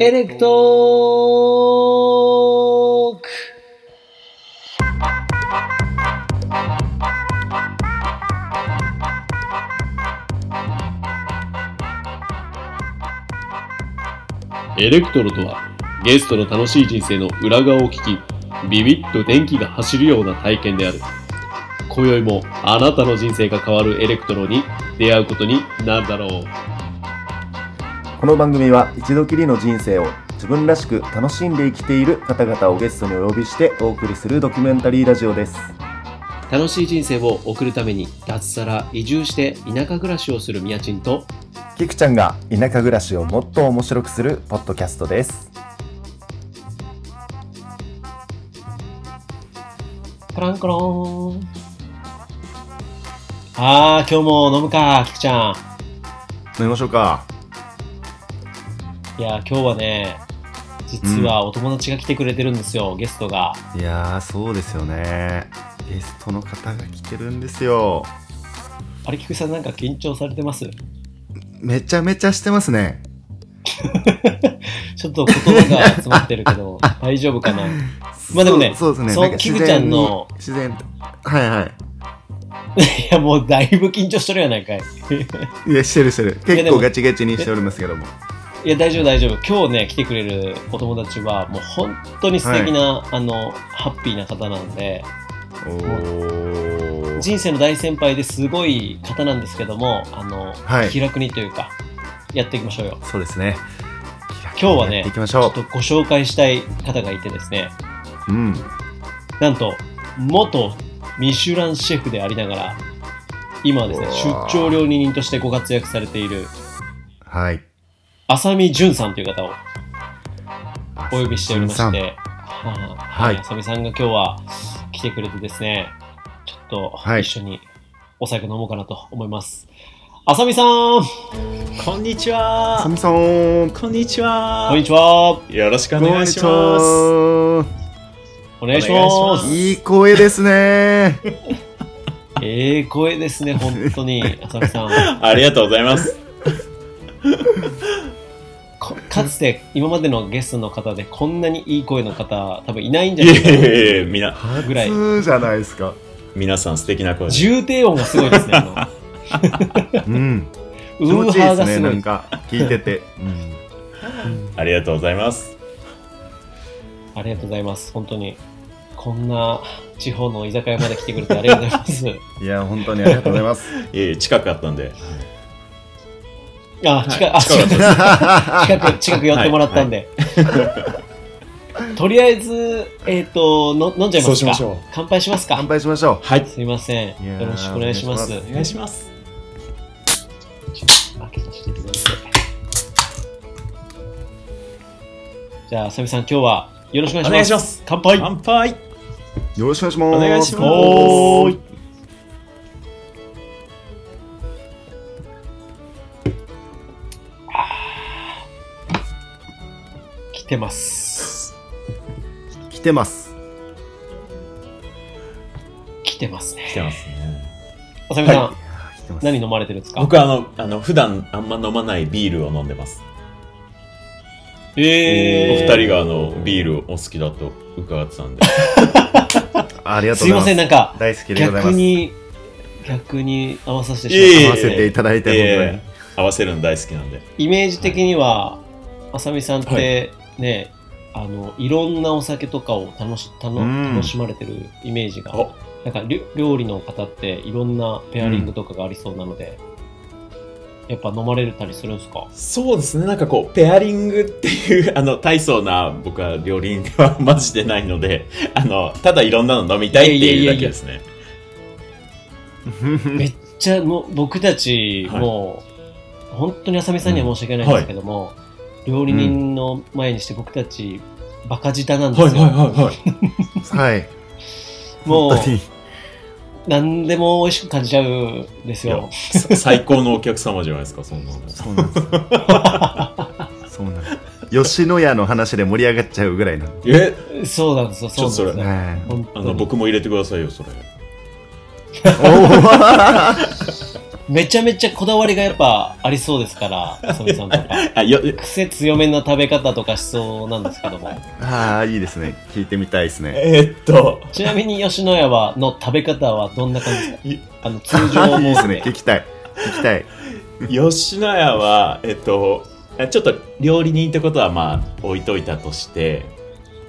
エレクトーク。エレクトロとはゲストの楽しい人生の裏側を聞きビビッと電気が走るような体験である。今宵もあなたの人生が変わるエレクトロに出会うことになるだろう。この番組は一度きりの人生を自分らしく楽しんで生きている方々をゲストにお呼びしてお送りするドキュメンタリーラジオです。楽しい人生を送るために脱サラ移住して田舎暮らしをするみやちんとキクちゃんが田舎暮らしをもっと面白くするポッドキャストです。コランコロン。あー今日も飲むかキクちゃん。飲みましょうかいや今日はね実はお友達が来てくれてるんですよ、ゲストが。いやーそうですよね。ゲストの方が来てるんですよ。あれキクさんなんか緊張されてます？めちゃめちゃしてますね。ちょっと言葉が詰まってるけど 大丈夫かな？まあでもねそうですね。キクちゃんの自然はいはい。やもうだいぶ緊張しとるやないかい。いやしてるしてる。結構ガチガチにしておりますけどもいや大丈夫大丈夫。今日ね来てくれるお友達はもう本当に素敵な、あのハッピーな方なんで。人生の大先輩ですごい方なんですけどもあの、はい。気楽にというかやっていきましょうよ。そうですね。今日はねちょょっとご紹介したい方がいてですね。ううん。なんと元ミシュランシェフでありながら今はですね出張料理人としてご活躍されているはい浅見淳さんという方をお呼びしておりまして、はあはい。浅見さんが今日は来てくれてですね、ちょっとはい。一緒にお酒飲もうかなと思います。浅見さん。こんにちは。さみさん。こんにちは。こんにちは。よろしくお願いします。お願いしま。ます。すいい声ですね。ええ声ですね、本当に、浅見さん。ありがとうございます。こかつて今までのゲストの方でこんなにいい声の方、多分いないんじいゃないかな。えいえいえみなぐらい初じゃないですか皆さん素敵な声で重低音がすごいですね。あうん の気ウーハー持ちいいです。ねなんか聞いてて、ありがとうございますありがとうございます。本当に。こんな地方の居酒屋まで来てくれてありがとうございます。うん、いや本当にありがとうございますいえいえ近くあったんであ、近く、あ、近く、近く、近く寄ってもらったんで。とりあえず、えっ、との、飲んじゃいますか？そうしましょう。乾杯しますか？乾杯しましょはい。すいません。よろしくお願いします。おお願いします。開けさせていただいて。じゃあ、あさみさん、今日はよろしくお願いします。お願いします。乾杯。乾杯。うよろしくお願いします。お願いしますてます。来てます。来てますね。来てますね。あさみさん、い。や来てます。何飲まれてるんですか？僕はあのあの普段あんま飲まないビールを飲んでます。おえー、二人があのビールお好きだと伺ってたんで。ありがとうございます。すいません、なんか、大好きでございます。逆に、逆に合わさせていえいまった合わせていただいてえ本え合わせるの大好きなんで。イメージ的には、あさみさんっはてね、あのいろんなお酒とかを楽し楽しまれてるイメージが、お。なんか料理の方っていろんなペアリングとかがありそうなので、やっぱ飲まれたりするんですか？そうですね、なんかこう、ペアリングっていう、あの、大層な、僕は料理人ではマジでないので、あの、ただいろんなの飲みたいっていうだけですね。めっちゃもう僕たちはい。もう、本当にあさみさんには申し訳ないんですけども、料理人の前にして僕たちバカ舌なんですよ。はい。はいもう本当に何でも美味しく感じちゃうんですよ。さ最高のお客様じゃないですか、そんなの。そうなんですそうなんです吉野家の話で盛り上がっちゃうぐらいなんでえ、そうなんですよ。そうなんですよ。ちょっとそれはい本当にあの、僕も入れてくださいよ、それ。おー めちゃめちゃこだわりがやっぱありそうですから、あさみさんとか。あ、よ、癖強めな食べ方とかしそうなんですけども。ああ、いいですね。聞いてみたいですね。えーっと、ちなみに吉野家はの食べ方はどんな感じですか？いあの、通常いいですね。モードで。聞きたい。聞きたい。吉野家は、えっと、ちょっと料理人ってことはまあ置いといたとして、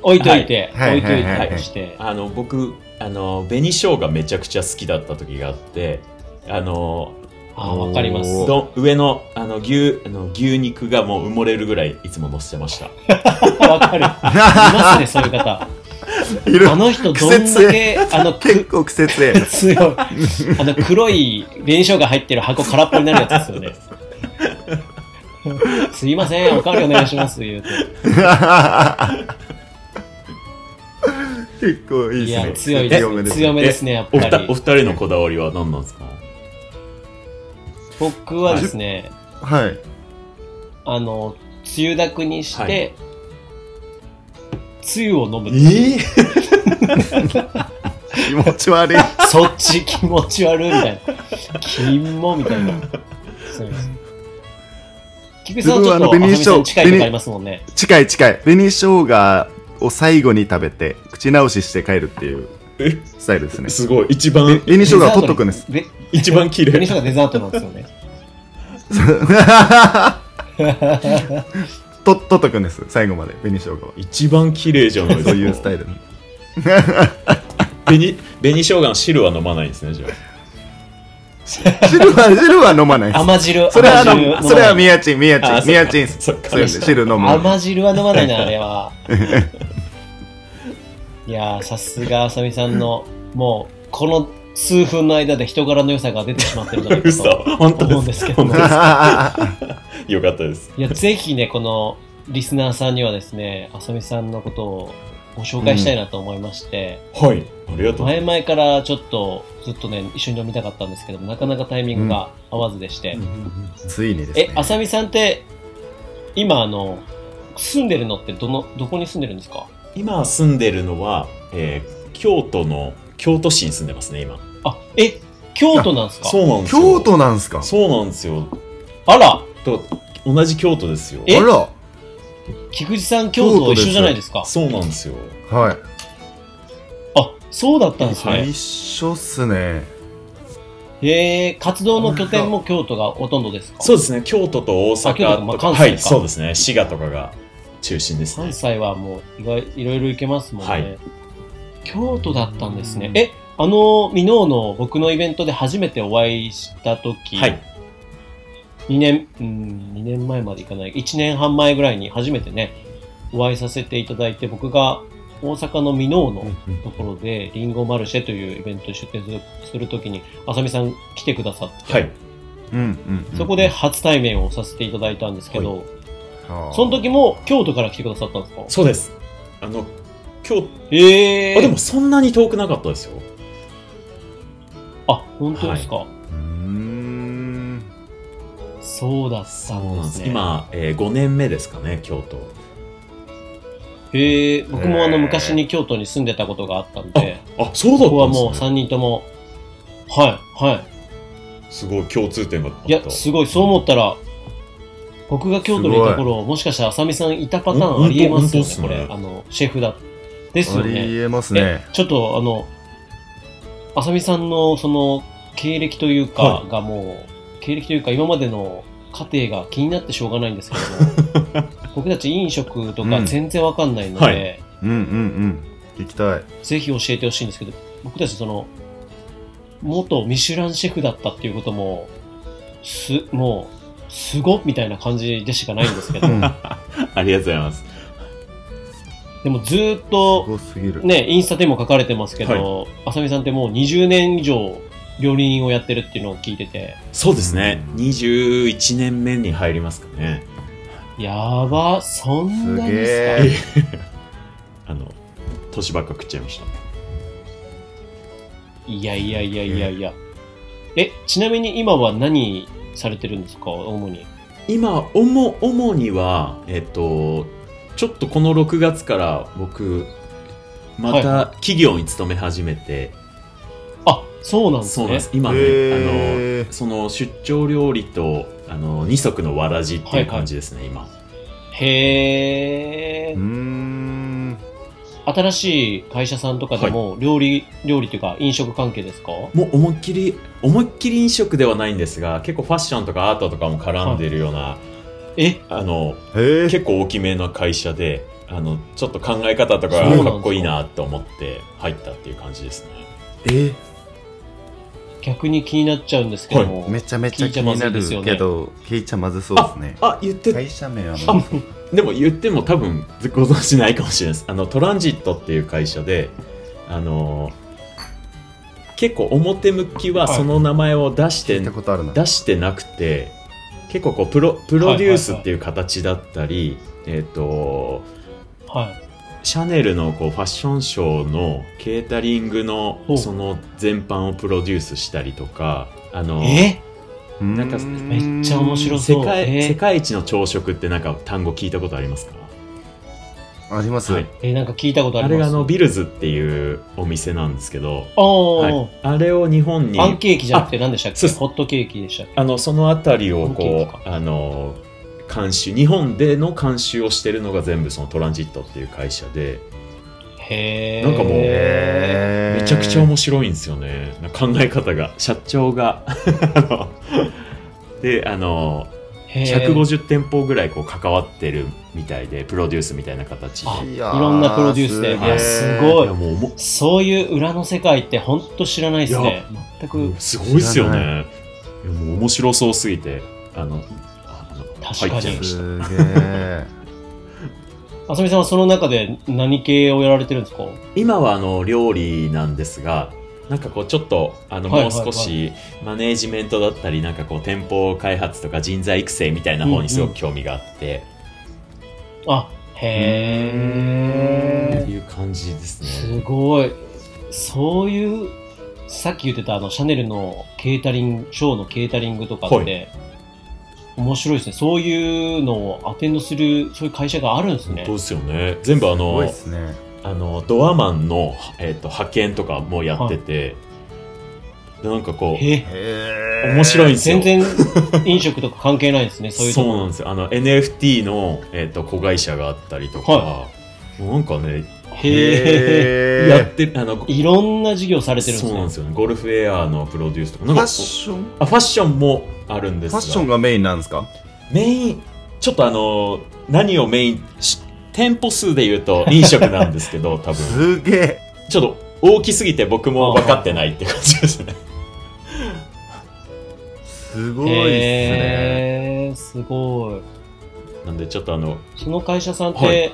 置いといて、はい置いといたとして。あの、僕、あの、紅生姜めちゃくちゃ好きだった時があって、あの、あー、わかります。ど上のあの牛あの牛肉がもう埋もれるぐらいいつも乗せてました。わかる。いますね、そういう方。あの人どんだけ、あの、結く、構癖強い。あの、黒い紅生姜入ってる箱空っぽになるやつですよね。すいません、おかわりお願いします、言うて。結構いいですね。強いですね。強めですね、やっぱりお。二人のこだわりは何なんですか？僕はですね、はい。あの、つゆだくにしはて、つゆを飲む。え 気持ち悪い。そっち気持ち悪いみたいな。金もみたいな。そうです。菊池さんはちょっと、紅生みさん近いとこありますもんね。近い近い。紅生姜を最後に食べて、口直しして帰るっていうえスタイルですね。すごい一番紅生姜は取っとくんです。で 一番綺紅麗生姜デザートなんですよね。と取っとくんです。最後まで、紅生姜は。一番綺麗じゃないですか。そういうスタイル。紅紅生姜の汁は飲まないんですねじゃあ。汁は、汁は飲まないです。甘汁、それはあ甘汁飲まないの、それは宮地、宮あ地、宮地です。そっかそうですね汁飲む。甘汁は飲まないな、あれは。いやー、さすがあさみさんの、もう、この数分の間で人柄の良さが出てしまってるんじゃないか 嘘と本当思うんでですすけども。よかったです。いや、ぜひね、このリスナーさんにはですね、あさみさんのことをご紹介したいなと思いまして、はい。ありがとう前々からちょっとずっとね、一緒に飲みたかったんですけども、なかなかタイミングが合わずでして。ついにですねえ、。あさみさんって、今、あの、住んでるのってどの、どこに住んでるんですか？今住んでるのは、えー京都の京都市に住んでますね今。あ、え、京都なんですか？そうなんですよ。京都なんすか？そうなんですよ。あらと同じ京都ですよ。え？あら菊池さん、京都と一緒じゃないですか？そうなんですよ。はい。あ、そうだったんですね。一緒っすね。へえ、活動の拠点も京都がほとんどですか？そうですね。京都と大阪あ京都かまあとか、関西かはい、そうですね。滋賀とかが中心ですね関。西はもう意外いろいろ行けますもんね。はい京都だったんですね。え、あの、ミノーの僕のイベントで初めてお会いした時、はい。2年、うん、2年前までいかない、1年半前ぐらいに初めてね、お会いさせていただいて、僕が大阪のミノーのところで、リンゴマルシェというイベントに出店するときに、あさみさん来てくださって、はい。うんうんうん。そこで初対面をさせていただいたんですけど、はあ、その時も京都から来てくださったんですか？そうです。あの、京ええ都、あでもそんなに遠くなかったですよ。あ、本当ですか、うーん。そうだったんですね。今、えー、5年目ですかね、京都。へえ僕もあの昔に京都に住んでたことがあったんで、あ、そうだここはもうったんですね。3人とも、はい、はい。すごい共通点があった。いや、すごい、そう思ったら、僕が京都にいた頃、もしかしたらあさみさんいたパターンありえますよね、これ。あの、シェフだ。ですよありね。えますえね。ちょっとあの、あさみさんのその経歴というかはがもう、経歴というか今までの過程が気になってしょうがないんですけども、僕たち飲食とか全然わかんないので、はいうんうんうん。聞きたい。ぜひ教えてほしいんですけど、僕たちその、元ミシュランシェフだったっていうことも、す、もう、すごっみたいな感じでしかないんですけど、うん。ありがとうございます。でもずーっすと、ごすぎる。ね、インスタでも書かれてますけど、あさみさんってもう20年以上料理人をやってるっていうのを聞いてて、そうですね。21年目に入りますかね。やば、そんなにすげですかえ。あの、年ばっか食っちゃいました。いやいやいやいやいや。え、ちなみに今は何されてるんですか？主に。今、主、主には、えっと、ちょっとこの6月から僕、まはた企業に勤め始めて、あ、そうなんですね。そうなんです。今ね、あの、その出張料理と、あの、二足のわらじっていう感じですね、今。へえうーん新しい会社さんとかでも料理、料理っていうか飲食関係ですか？もう思いっきり、思いっきり飲食ではないんですが、結構ファッションとかアートとかも絡んでるような、え？あの、結構大きめの会社で、あの、ちょっと考え方とかか？かっこいいなと思って入ったっていう感じですね。え？逆に気になっちゃうんですけども、めちゃめちゃ気になるけど聞いちゃまずそうですね。あ、言って。会社名はでも言っても多分ご存知ないかもしれないです。あの、トランジットっていう会社で、あの、結構表向きははい。その名前を出して、聞い出してなくて、結構こうプロ、プロデュースっていう形だったり、えっ、と、はい。シャネルのこうファッションショーのケータリングのその全般をプロデュースしたりとか、あの、え？なんかめっちゃ面白そう。世界、えー。世界一の朝食ってなんか単語聞いたことありますか？あります、はい。え、なんか聞いたことああります？れがあのビルズっていうお店なんですけど、あー、はい、あれを日本にパンケーキじゃなくて何でしたっけ？ホットケーキでしたっけ？あのそのあたりをこキうあの監修日本での監修をしてるのが全部そのトランジットっていう会社でへえ。なんかもうめちゃくちゃ面白いんですよね。考え方が。社長がで あのへー。150店舗ぐらいこう関わってるみたいでプロデュースみたいな形で。あいろんなプロデュースで。いやすごい。もうもそういう裏の世界って本当知らないですね。全く。すごいですよね。い。やもう面白そうすぎて、あの、ああの確かに。入っちゃいました。あさみさんはその中で何系をやられてるんですか？今はあの料理なんですが、なんかこうちょっとあのもうはい少しマネージメントだったりなんかこう店舗開発とか人材育成みたいな方にすごく興味があって、あ、へえ。っていう感じですね。すごい。そういう、さっき言ってたあのシャネルのケータリング、ショーのケータリングとかって、はい面白いですね。そういうのをアテンドする、そういう会社があるんですねそう。ですよね。全部あのねあのドアマンのえっ、と派遣とかもやってて、でなんかこう面白いんですよ。全然飲食とか関係ないですね。そういうとこ そうなんですよ。あの NFT の、えっと子会社があったりとか、はもうなんかね、へえ。へやってる、あの、いろんな事業されてるんですね。そうなんですよね。ゴルフエアーのプロデュースとか。なんかファッション？あファッションもあるんですが。ファッションがメインなんですか？メイン、ちょっとあの、何をメインし、店舗数で言うと飲食なんですけど、多分。すげえちょっと大きすぎて僕も分かってないって感じですね。すごいっすねすごい。なんでちょっとあの、その会社さんっはて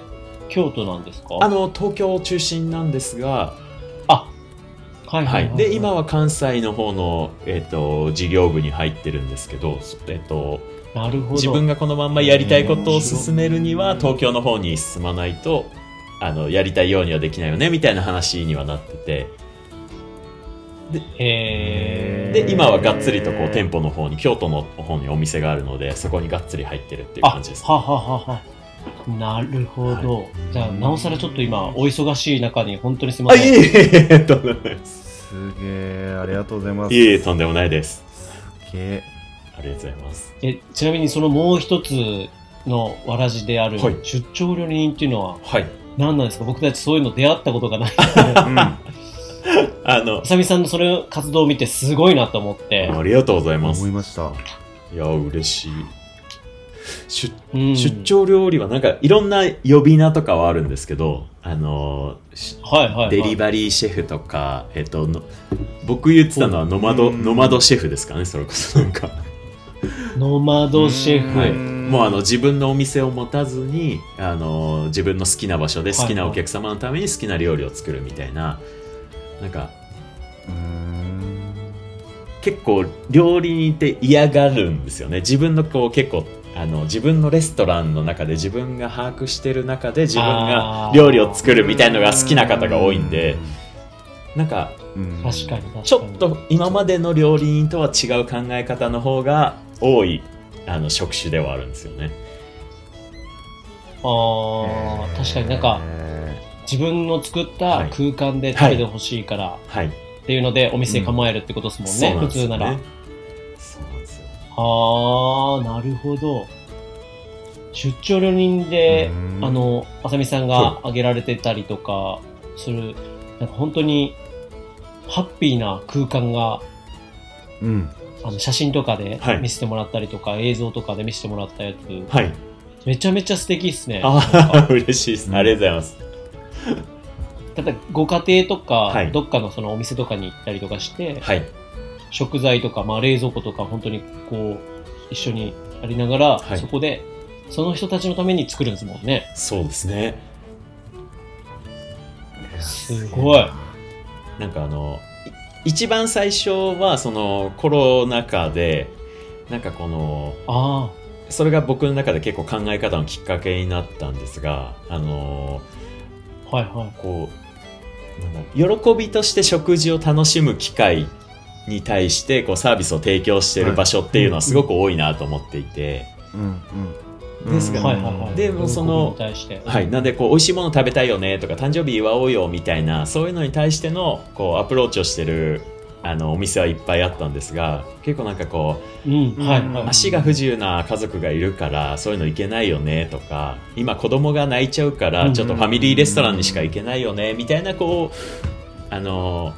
京都なんですか？あの、東京中心なんですが、あはいははい。いはい。で今は関西の方の、えっと事業部に入ってるんですけど、えっとなるほど。自分がこのまんまやりたいことを進めるには東京の方に進まないとあのやりたいようにはできないよねみたいな話にはなってて。へー。で今はがっつりとこう店舗の方に京都の方にお店があるのでそこにがっつり入ってるっていうあ感じですはははは。なるほど。じゃあ、なおさらちょっと今、お忙しい中に、本当にすみまあせん。いえいえいえとんでもないです。すげえありがとうございます。いえいえとんでもないです。すげえありがとうございます。えちなみに、そのもう一つのわらじであるはい。出張料理人っていうのははい。何なんですか？僕たちそういうの出会ったことがない。うん。あのあさみさんのそれ活動を見てすごいなと思って。ありがとうございます。思いました。いや嬉しい出うん出張料理はなんかいろんな呼び名とかはあるんですけど、あのしはいはい、はい。デリバリーシェフとか、えっと、の僕言ってたのはノマド、うんノマドシェフですかね、それこそなんか。ノマドシェフ。はい。うんもうあの自分のお店を持たずに、あの自分の好きな場所で好きなお客様のために好きな料理を作るみたいな、なんかうーん結構料理人って嫌がるんですよね。自分のこう結構あの自分のレストランの中で自分が把握してる中で自分が料理を作るみたいのが好きな方が多いんで、なんかうん確かに確かに。ちょっと今までの料理人とは違う考え方の方が多いあの職種ではあるんですよね。ああ、確かになんか、へ自分の作ったはい空間で食べてほしいから、はい。っていうのでお店構えるってことですもんね、そうなん普ですよね通なら。そうなんですよああ、なるほど。出張料人で、うん。あの、あさみさんが挙げられてたりとかする、なんか本当に、ハッピーな空間が、うん。あの写真とかではい。見せてもらったりとか、映像とかで見せてもらったやつ、はい。めちゃめちゃ素敵っすね。ああ嬉しいです。ありがとうございます。ただ、ご家庭とか、はい。どっかのそのお店とかに行ったりとかして、はい食材とか、まあ、冷蔵庫とか本当にこう一緒にやりながら、はい。そこでその人たちのために作るんですもんね。そうですね。すごい。なんかあのい一番最初はそのコロナ禍でなんかこのあそれが僕の中で結構考え方のきっかけになったんですがあのあはいはい。こう喜びとして食事を楽しむ機会に対してこうサービスを提供している場所っていうのはすごく多いなと思っていて、うんうん。ですがはいはいはい。でもそのはい、なんでこう美味しいもの食べたいよねとか誕生日祝おうよみたいなそういうのに対してのこうアプローチをしてるあのお店はいっぱいあったんですが結構なんかこううん。はいはい、うん。足が不自由な家族がいるからそういうの行けないよねとか今子供が泣いちゃうかうん。らちょっとファミリーレストランにしか行けないよねみたいなこうあの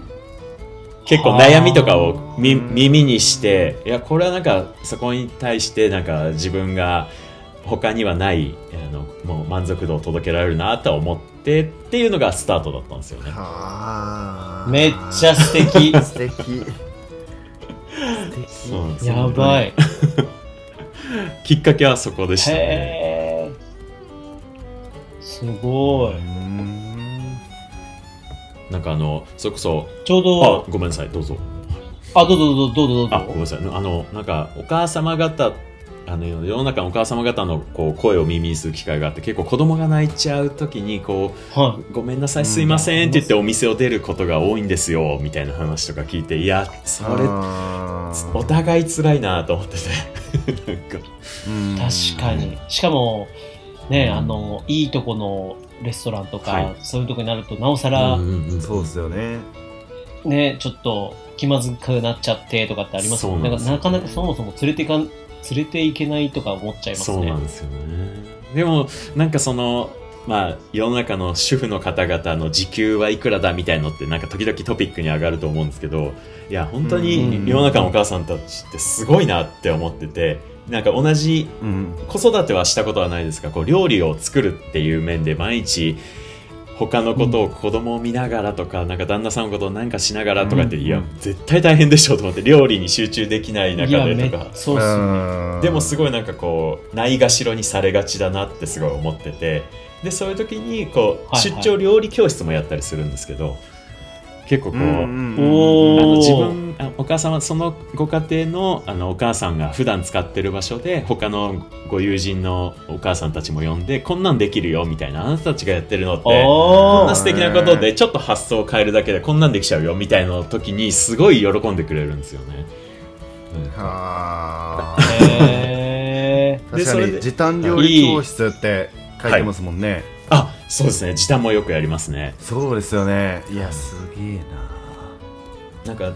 結構悩みとかを耳にしていやこれはなんかそこに対してなんか自分が他にはないあのもう満足度を届けられるなと思ってっていうのがスタートだったんですよね。はあ。めっちゃ素敵 素敵。素敵。やばい きっかけはそこでしたね。へえすごいうんなんかあのそれこそちょうあどごめんなさいどうぞ。あどうぞどうぞどうぞどうぞ。あごめんなさい。あのなんかお母様方あの世の中のお母様方のこう声を耳にする機会があって結構子供が泣いちゃう時にこはう「ごめんなさいすいません」って言ってお店を出ることが多いんですよみたいな話とか聞いていやそれお互い辛いなと思ってて。なんか。うん。確かに。しかもねあのいいとこのレストランとか、はい。そういうとこになるとなおさら、うんうんうんそうですよね。ねちょっと気まずくなっちゃってとかってありますもんね。ななかなかそもそも連れていかん連れていけないとか思っちゃいますね。そうなんですよね。でもなんかそのまあ世の中の主婦の方々の時給はいくらだみたいのってなんか時々トピックに上がると思うんですけどいや本当うんに世の中のお母さんたちってすごいなって思っててなんか同じうん。子育てはしたことはないですがこう料理を作るっていう面で毎日他のことを子供を見ながらとか、なんか旦那さんのことを何かしながらとかって、うんいや絶対大変でしょうと思って料理に集中できない中でとかそうっすよねでもすい。ごいなんかこうないがしろにされがちだなってすごい思っててでそういう時にこう、はいはい出張料理教室もやったりするんですけど結構こう、おあーの自分あお母様そのご家庭のあのお母さんが普段使ってる場所で他のご友人のお母さんたちも呼んでこんなんできるよみたいなあなたたちがやってるのってこんな素敵なことでちょっと発想を変えるだけでこんなんできちゃうよみたいな時にすごい喜んでくれるんですよね。はあ。確かそれでに時短料理教室って書いてますもんね。あそうですね時短もよくやりますね。そうですよね。いや、すげえな。なんか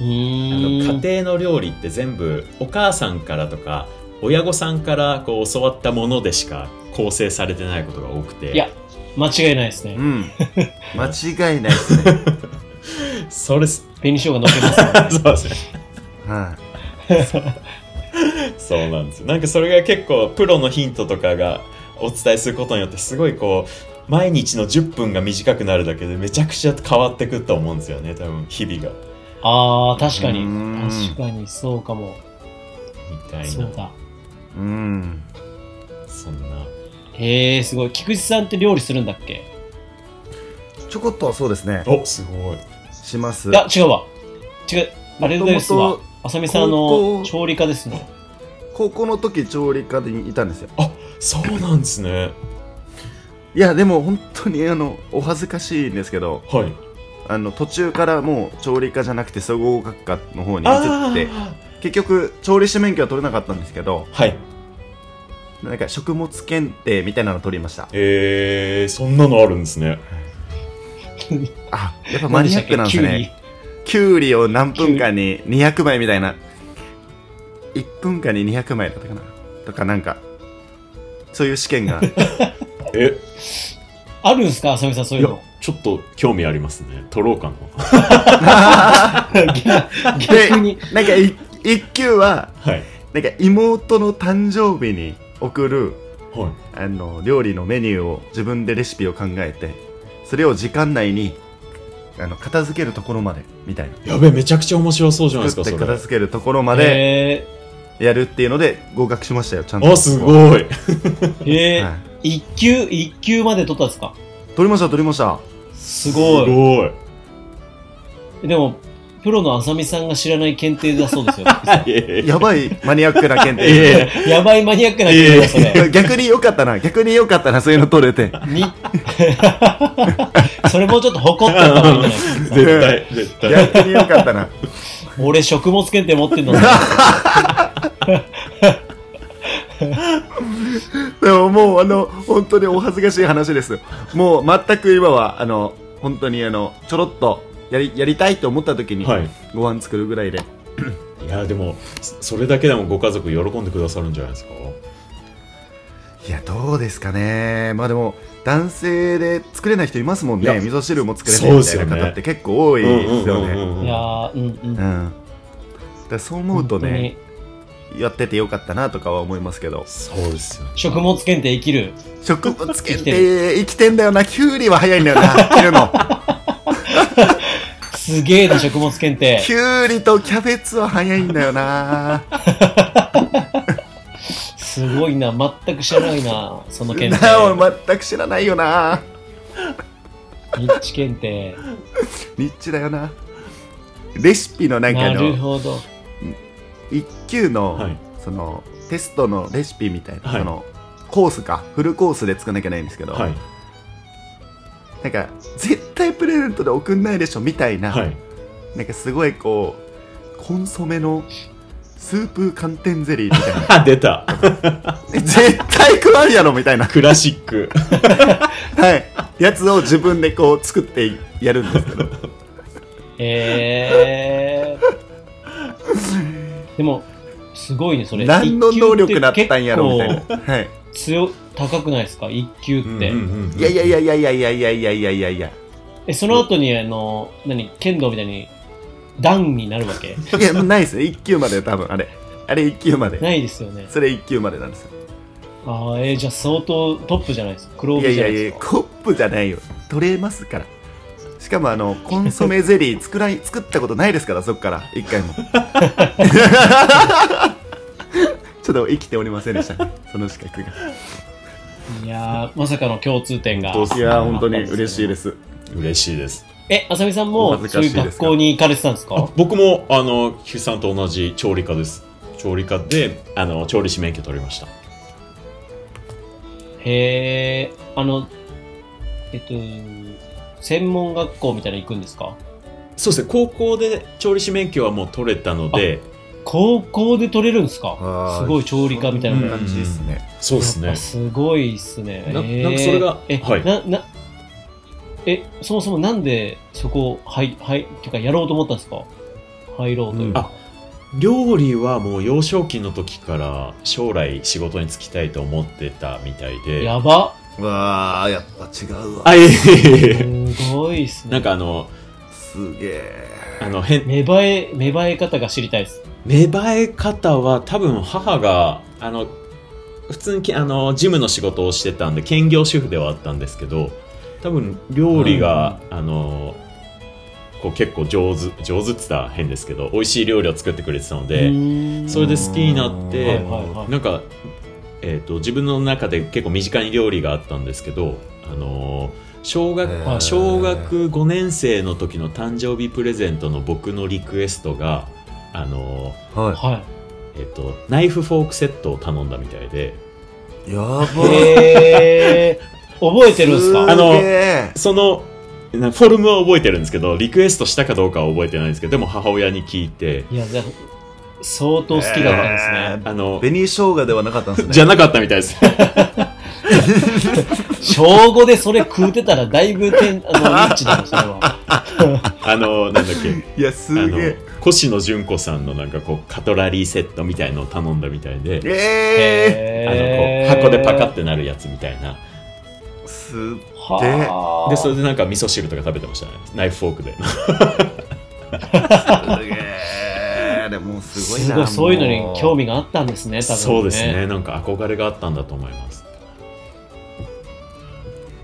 家庭の料理って全部お母さんからとか親御さんからこう教わったものでしか構成されてないことが多くていや間違いないですねうん。間違いないですね。それす紅生姜のけますよね そうですねはそうなんですよなんかそれが結構プロのヒントとかがお伝えすることによってすごいこう毎日の10分が短くなるだけでめちゃくちゃ変わってくと思うんですよね多分日々が。あー確かに。確かにそうかも。みたいな。そうだ。い。うん。そんな。へえすごい。菊池さんって料理するんだっけ？ちょこっとはそうですね。おすごい。します。いや違うわ。違う。あれですわあさみさんの調理家ですね高校の時調理科にいたんですよ。そうなんですね。いや、でも本当にあの、お恥ずかしいんですけど、はい。あの、途中からもう調理科じゃなくて総合学科の方に移って、あ結局調理師免許は取れなかったんですけど、ーはい。なんか食物検定みたいなの取りました。えー、そんなのあるんですね。あ、やっぱマニアックなんですね。きゅうりを何分間に200枚みたいな1分間に200枚だったかな。とかなんかそういう試験が。え？あるんすか？浅見さん、そういうの。ちょっと興味ありますね。取ろうか 逆に。なんかい一級はなはい。なんか妹の誕生日に送るはあの料理のメニューを自分でレシピを考えてそれを時間内にあの片付けるところまでみたいな。いやべめちゃくちゃ面白そうじゃないです作ってか片付けるところまでえやるっていうので合格しましたよちゃんと。あすごい。ー、えーはい。一級、一級まで取ったんですか？取りました取りました。すごい。すごい。でも、プロの浅見さんが知らない検定だそうですよ。いやばいマニアックな検定。ややばいマニアックな検定だ、そいれ。や逆に良かったな逆に良かったなそういうの取れて。に、それもうちょっと誇ってた方がいいんじゃない？ですか。絶対絶対。逆に良かったな。俺、食物検定持ってんのに。でももうあの本当にお恥ずかしい話です。もう全く今はあの本当にあのちょろっとやりやりたいと思った時にはい。ご飯作るぐらいで、いやでもそそれだけでもご家族喜んでくださるんじゃないですか？いやどうですかね。まあでも男性で作れない人いますもんいやね味噌汁も作れないみたいな方って結構多いですよね。うんうんうんうんいやー、うんうん。うん。だからそう思うとねやっててよかったなとかは思いますけどそうですよね食物検定生きる。食物検生きて定生きてんだよなきゅうりは早いんだよな切るの すげえな、食物検定。きゅうりとキャベツは早いんだよな すごいな、全く知らないな、その検なお定。全く知らないよなニッチ検定。ニッチだよなレシピのなんかあなるのほど。一級の、はい。そのテストのレシピみたいな、はい。そのコースかフルコースで作らなきゃいけないんですけど、はい。なんか絶対プレゼントで送んないでしょみたいな、はい。なんかすごいこうコンソメのスープ寒天ゼリーみたいな。あ 出た。絶対食わんやろみたいな、クラシック。はい、やつを自分でこう作ってやるんですけど。えー。でも、すごいね、それ。何の能力だったんやろみたいな。はい、強、高くないですか？一級って。うんうんうんいやいやいやいやいやいやいやいやいやいや。いやえ、その後に、あの、何、剣道みたいに、段になるわけ？いやないですよ。1級まで多分あれ。あれ1級まで。ないですよね。それ1級までなんですよ。ああ、えー、じゃあ相当トップじゃないですか？黒いや帯いやいやじゃないですか？コップじゃないよ。取れますからしかもあのコンソメゼリー 作らい作ったことないですからそっから一回も。ちょっと生きておりませんでした。ねその資格が。いやー、まさかの共通点が。いや本当に嬉しいです。嬉しいです。え、あさみさんおもそういう学校に行かれてたんですあか僕もあの菊池さんと同じ調理科です。調理科であの調理師免許取りました。へえ、あの、えっと、専門学校みたいなの行くんですか？そうですね。高校で調理師免許はもう取れたので。高校で取れるんですか？すごい調理科みたいな感じですね。そうですね。すごいっすね。ななんかそれがえ、はい。な、な、え、そもそもなんでそこ、はい、はい、っていうかやろうと思ったんですか？入ろうという。か。料理はもう幼少期の時から将来仕事に就きたいと思ってたみたいで。やばわあやっぱ違うわ。あいえいえいえ。すごいっすね。なんかあのすげえあの変芽生え、芽生え方が知りたいです。芽生え方は多分母があの普通にきあのジムの仕事をしてたんで兼業主婦ではあったんですけど多分料理が、あのこう結構上手上手って言ったら変ですけど美味しい料理を作ってくれてたのでそれで好きになって、はいはいはい。なんか、えー、と自分の中で結構身近に料理があったんですけど、あのー小学小学5年生の時の誕生日プレゼントの僕のリクエストが、あのははーえー、とナイフフォークセットを頼んだみたいで。いやば。い。覚えてるんですか？あのそのなフォルムは覚えてるんですけどリクエストしたかどうかは覚えてないんですけどでも母親に聞いて。いや、じゃあ相当好きだったんですね。あの紅生姜ではなかったんですね。じゃなかったみたいです。小5でそれ食うてたらだいぶてんあのリッチだよ、それは。あのなんだっけ。いやすあのげえ越野純子さんのなんかこうカトラリーセットみたいのを頼んだみたいで、えあのこう箱でパカってなるやつみたいな。ー、すはあ。でそれでなんか味噌汁とか食べてましたね。ナイフフォークで。すげえでもすごいなすごい、そういうのに興味味があったんですね、多分ね。そうですね。なんか憧れがあったんだと思います。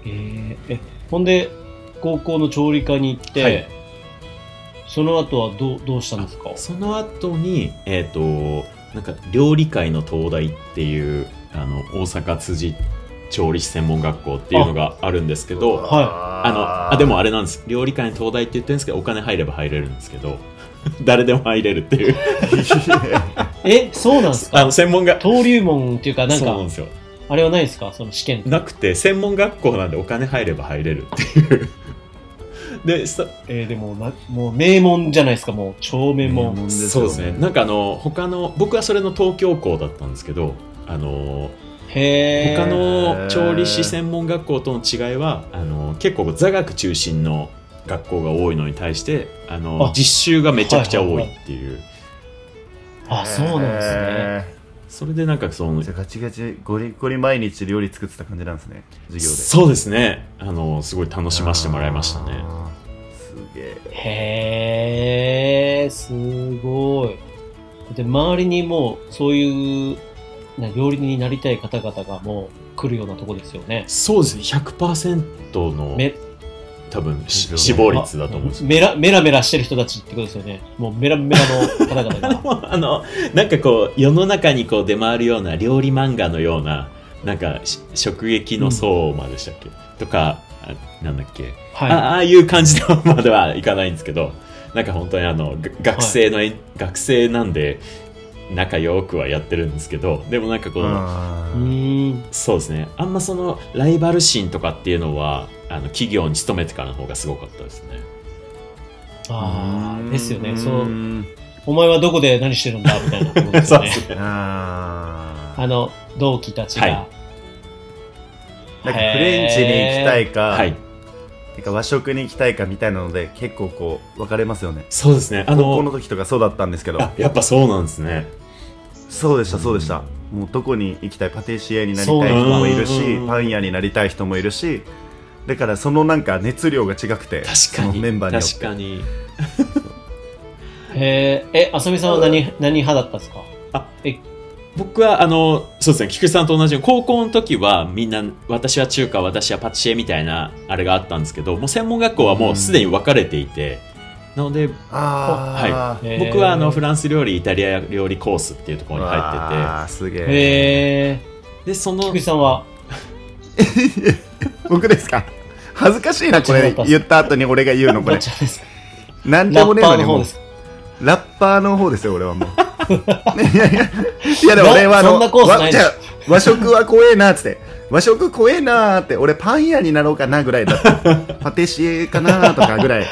えーえ、ほんで、高校の調理科に行って、はい。その後はどうどうしたんですか？その後にえっ、となんか料理界の東大っていうあの大阪辻調理師専門学校っていうのがあるんですけどはあのあでもあれなんです。料理界の東大って言ってるんですけどお金入れば入れるんですけど 誰でも入れるっていう。え、そうなんですあかの専門が。登竜門っていうか、なんかそうなん、ですよ。あれはないですか？その試験。なくて専門学校なんでお金入れば入れるっていう。でさえーでもな、もう名門じゃないですか、もう超名門。名門ですよそうですね。なんかあの他の僕はそれの東京校だったんですけどあの他の調理師専門学校との違いはあの結構座学中心の学校が多いのに対してあのあ実習がめちゃくちゃ多いっていう、あ、そうなんですね。ねそれでなんかそのガチガチゴリゴリ毎日料理作ってた感じなんですね授業で。そうですね。あのすごい楽しませてもらいましたね。すげえへえ、すごい。で、周りにもう、そういう、な料理人になりたい方々がもう来るようなとこですよね。そうですね。100%のめ多分死亡率だと思う。んですよメラメラメラしてる人たちってことですよね。もうメラメラの方々が。あのなんかこう世の中にこう出回るような料理漫画のようななんかし食撃の相馬でしたっけ、とかあなんだっけ、あはああいう感じのまではいかないんですけどなんか本当にあのが学生の、学生なんで仲良くはやってるんですけどでもなんかこう、あい。うーん。そうですねあんまそのライバル心とかっていうのはあの企業に勤めてからの方がすごかったですねああ、ですよね。んそう。お前はどこで何してるんだみたいなことですよね。そうですねあーあの、同期たちが。はいなんかフレンチに行きたいか、はいなんか和食に行きたいかみたいなので結構こう分かれますよね。そうですね。あ高校のの時とかそうだったんですけど。あやっぱそうなんですね。そうでしたそうでした。もうどこに行きたいパティシエになりたい人もいるしパン屋になりたい人もいるしだからそのなんか熱量が違くて確かに。メンバーによって。確かに。へえ、え、あさみさんは何、何派だったんですか？あえ、僕はあのそうですね菊池さんと同じように高校の時はみんな私は中華私はパティシエみたいなあれがあったんですけどもう専門学校はもうすでに分かれていて、なのであー、へー。僕はあのフランス料理イタリア料理コースっていうところに入ってあーすげえ。でその菊池さんは、僕ですか？恥ずかしいなこれ。言った後に俺が言うのこどれちらでもねえのにもうラッパーの方ですよ俺はもう。いやいやいやでも俺はあのそんなコースないでしょ。わじゃあ和食は怖えなっつって。和食怖えなーって俺パン屋になろうかなぐらいだった パティシエかなとかぐらい。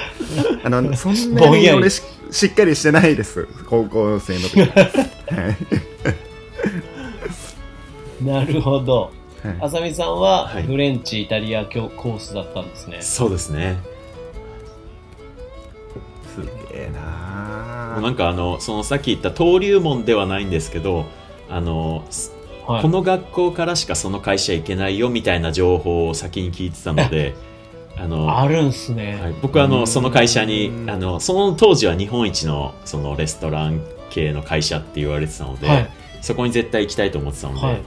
あのそんなぼんやり。に俺ししっかりしてないです。高校生の時。はい。なるほど。はい。あさみさんははい。フレンチ、イタリア教コースだったんですね。そうですねすげえなー。もうなんかあのそのさっき言った登竜門ではないんですけどあのはい。この学校からしかその会社行けないよみたいな情報を先に聞いてたのであのあるんすね。はい、僕はあうんのその会社にあのその当時は日本一のそのレストラン系の会社って言われてたので、はい。そこに絶対行きたいと思ってたので、はい。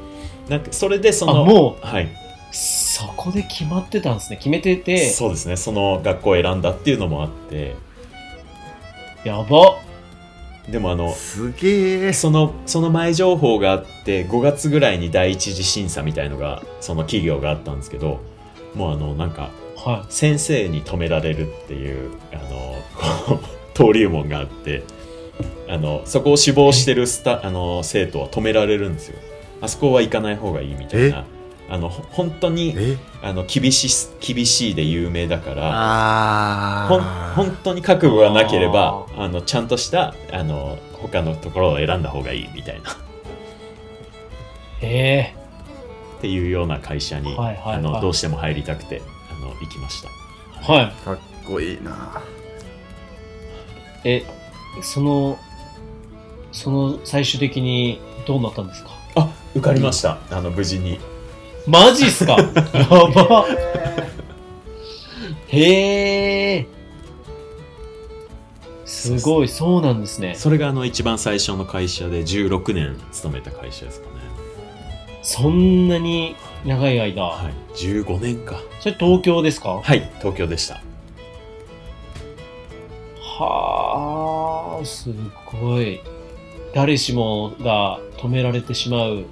なんかそれでそあ、のもう、はい、そこで決まってたんですね。決めてて、そうですね。その学校を選んだっていうのもあってやば。でもあのすげえ。そのその前情報があって5月ぐらいに第一次審査みたいのがその企業があったんですけどもうあのなんかは先生に止められるっていうあの 登竜門があってあのそこを志望してるスタあの生徒は止められるんですよ。あそこは行かない方がいいみたいなあのほ本当にえ？あの厳しい厳しいで有名だから本当に覚悟がなければあのちゃんとしたあの他のところを選んだ方がいいみたいな。い。ええっていうような会社に、はいはいはい。あのどうしても入りたくてあの行きました。はい。かっこいいな。え、その、その最終的にどうなったんですか？あ受かりました。あの無事にマジっすか？やば。へえ。すごい、そうなんですね。それがあの一番最初の会社で16年勤めた会社ですかね。そんなに長い間。はい。15年か。それ東京ですか？はい。東京でした。はあ、すごい。誰しもが止められてしまう、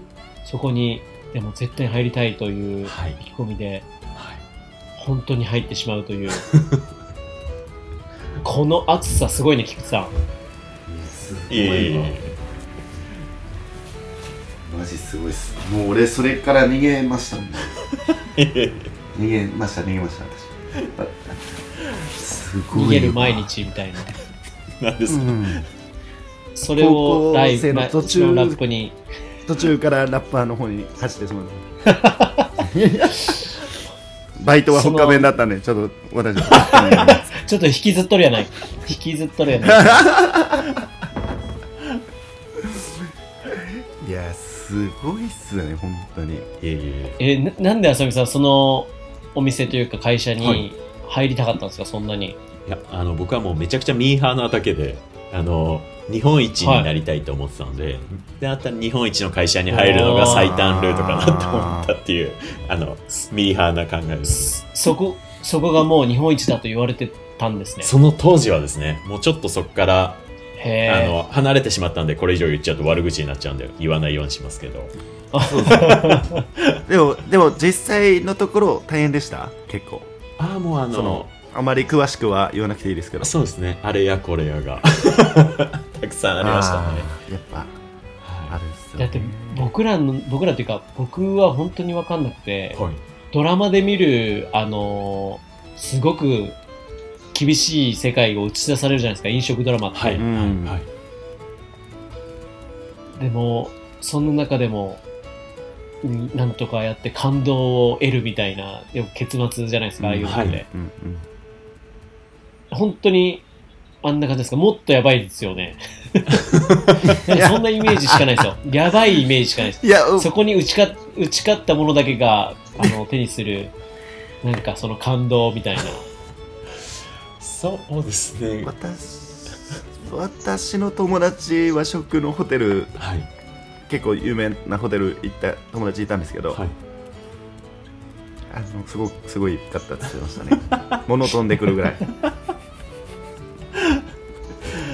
そこに、でも絶対入りたいというはい意気込みで、はい本当に入ってしまうという。この熱さすごいね、菊池さん。すいえいえいえマジすごいっすもう俺それから逃げましたもん 逃げました逃げました私 すごいわ逃げる毎日みたいな。なんですか、うんそれをライブ、のラ途中ラップに。途中からラッパーの方に走ってしまう バイトは他弁だったんでちょっと私 ちょっと引きずっとるやない。引きずっとるやない。いやすごいっすね本当にいえいえななんであさみさん、そのお店というか会社はいに入りたかったんですか、そんなに？いやあの僕はもうめちゃくちゃミーハーなだけであの日本一になりたいと思ってたので、であったら日本一の会社に入るのが最短ルートかなと思ったっていうあのミーハーな考えです。そこ、そこがもう日本一だと言われてたんですね。その当時はですねもうちょっとそこからへえ。あの離れてしまったんでこれ以上言っちゃうと悪口になっちゃうんで言わないようにしますけど。でもでも実際のところ大変でした？結構。ああもうあのあまり詳しくは言わなくていいですけど。そうですね。あれやこれやがたくさんありましたね。やっぱあはるっすよだって僕らの、僕らっていうか、僕は本当にわかんなくてい、、はい。ドラマで見る、あのーすごく厳しい世界を映し出されるじゃないですか、飲食ドラマって。はい、でも、そんな中でも、うんなんとかやって感動を得るみたいな、でも結末じゃないですか、ああいうのって。はい。うんうん。本当に、あんな感じですか？もっとやばいですよね。なんかそんなイメージしかないですよ。やばいイメージしかないです。いやうそこに打ち勝打ち勝ったものだけがあの手にする、なんかその感動みたいな。そうですね私私の友達和食のホテルはい結構有名なホテル行った友達いたんですけど、はいあのすごくすごいかったって言ってましたね 物飛んでくるぐらい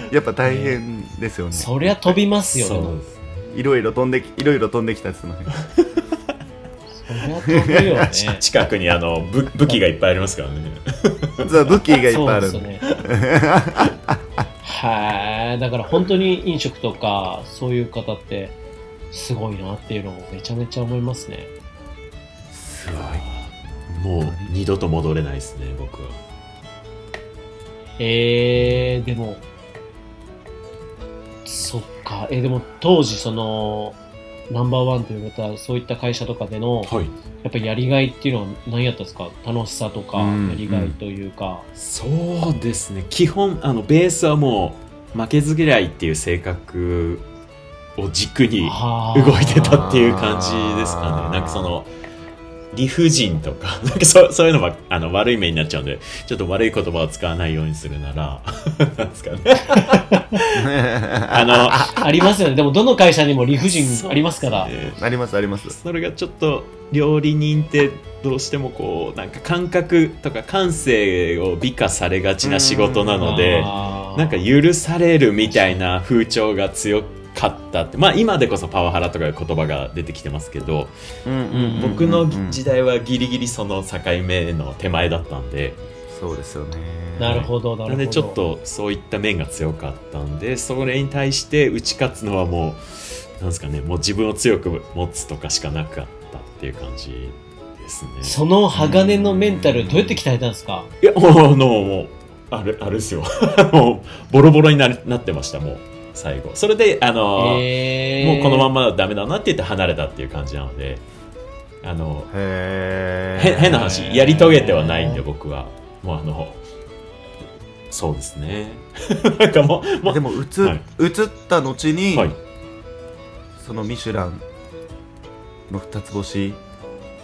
やっぱ大変ですよねそりゃ飛びますよね。いろいろ飛んできいろいろ飛んできたっつってましたねそりゃ飛ぶよね。近くにあの武武器がいっぱいありますからね実は武器がいっぱいあるそうでね。はい。だから本当に飲食とかそういう方ってすごいなっていうのをめちゃめちゃ思いますね。すごいもう二度と戻れないですね僕はえー、でも、そっか。えーでも当時その、ナンバーワンと言われたそういった会社とかでの、はい。やっぱりやりがいっていうのは何やったんですか？楽しさとか、うんやりがいというか。そうですね。基本あのベースはもう負けず嫌いっていう性格を軸に動いてたっていう感じですかね。なんかその理不尽とか なんかそそういうのはあの悪い面になっちゃうんでちょっと悪い言葉を使わないようにするなら なんですかねあのありますよね。でもどの会社にも理不尽ありますから。ねありますありますそれがちょっと料理人ってどうしてもこうなんか感覚とか感性を美化されがちな仕事なのでなんか許されるみたいな風潮が強かったって。まあ今でこそパワハラとかいう言葉が出てきてますけどうん僕の時代はギリギリその境目の手前だったんで。そうですよね。なるほど、なるほど。なのでちょっとそういった面が強かったんでそれに対して打ち勝つのはもうなんですかねもう自分を強く持つとかしかなかったっていう感じですね。その鋼のメンタルどうやって鍛えたんですか？いやもうあのもうあれあれですよ。もうボロボロにななってましたもう最後。それであの、えー、もうこのままダメだなって言って離れたっていう感じなのであの変な話やり遂げてはないんで僕は。もうあのそうですね。なんかもうもうでも移,、はい。移った後に、はい。そのミシュランの二つ星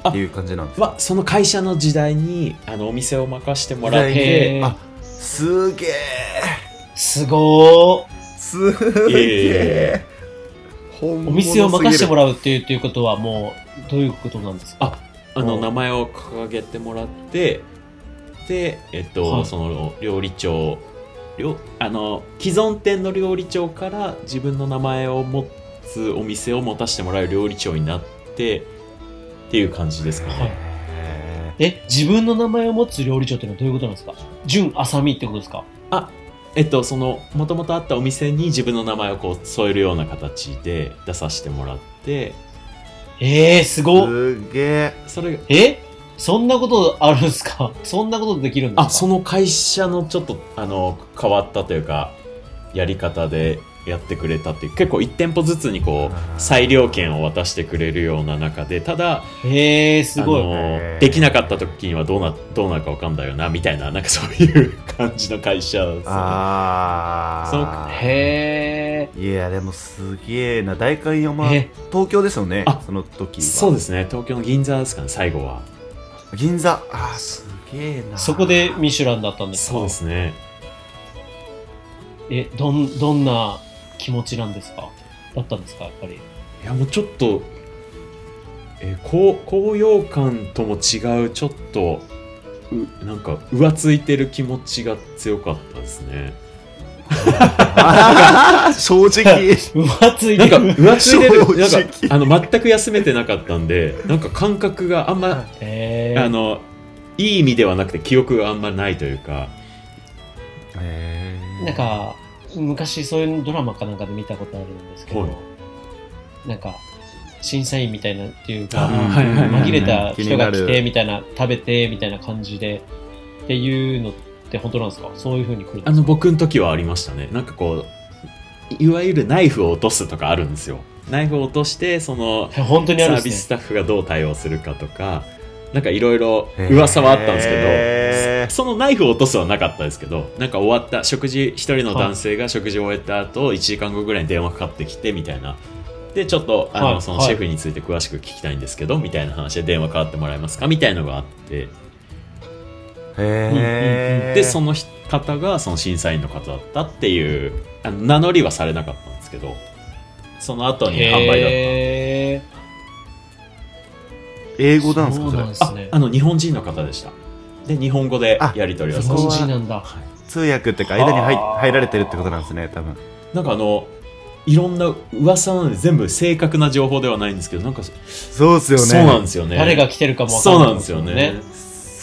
っていう感じなんですかまあ、その会社の時代にあのお店を任してもらって。あすげえ。すごーすげえ。お店を任せてもららうっていういうことはもうどういうことなんですか？あのうん名前を掲げてもらってでえっと、はい。その料理長料あの既存店の料理長から自分の名前を持つお店を持たせてもらう料理長になってっていう感じですかね、はい。え自分の名前を持つ料理長っていうのはどういうことなんですか？純あさみってことですか？えっとそのもともとあったお店に自分の名前をこう添えるような形で出させてもらって。えー、すごっ。すげえ。それえ？そんなことあるんですか？そんなことできるんですか？あその会社のちょっとあの変わったというかやり方でやってくれたっていう結構1店舗ずつにこう裁量権を渡してくれるような中でただえー、すごい。できなかった時にはどうなどうなるか分かんないよなみたいななんかそういう感じの会社。ですねあそうあへいやでもすげえな。代官山え東京ですよねあその時は。そうですね。東京の銀座ですかね最後は。銀座。あーすげえな。ーそこでミシュランだったんですか？そうですね。え、どん、どんな気持ちなんですか？だったんですか？やっぱり。いやもうちょっとえー高高揚感とも違うちょっとうなんか浮ついてる気持ちが強かったですね。正直。浮ついなんかてる。浮ついてる。なんかあの全く休めてなかったんでなんか感覚があんまえー、あのいい意味ではなくて記憶があんまないというか。へー。なんか、昔そういうドラマかなんかで見たことあるんですけど、はい。なんか、審査員みたいなっていうか、紛れた人が来て、みたいな、食べて、みたいな感じで、っていうのって本当なんですか？そういう風に来るんですか？あの僕の時はありましたね。なんかこういわゆるナイフを落とすとかあるんですよ。ナイフを落としてそのえ本当にあサ。ービススタッフがどう対応するかとかなんかいろいろ噂はあったんですけそのナイフを落とすはなかったですけどなんか終わった食事一人の男性が食事を終えた後1時間後ぐらいに電話かかってきてみたいな。でちょっとあの、そのシェフについて詳しく聞きたいんですけどみたいな話で電話かかってもらえますかみたいのがあって。へー。でその方がその審査員の方だったっていうあの名乗りはされなかったんですけどその後に販売だった。へ英ー語なんですかそれ？そうなんですね。あ。の日本人の方でしたで日本語でやり取りを日させて本人なんだ。通訳っていうか間に入はあ入られてるってことなんですね多分。なんかあのいろんな噂なので全部正確な情報ではないんですけどなんかそうっすよね。そうなんですよね。誰が来てるかもわかそんないうなんですよね。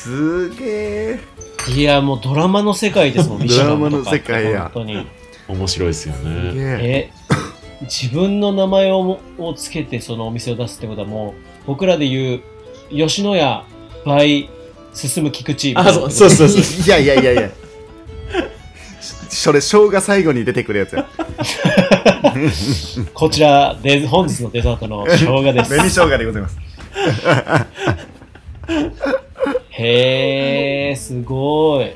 すげえいや、もうドラマの世界ですもん、ミシュランとかってドラマの世界や。本当に。面白いですよすねげええ、自分の名前をもをつけてそのお店を出すってことはもう、僕らで言う、吉野家 by 進む菊池あそうそうそうそう。いやいやいやいや。それ生姜最後に出てくるやつや。こちらで、本日のデザートの 生姜です。紅生姜でございます。へえ、すごい。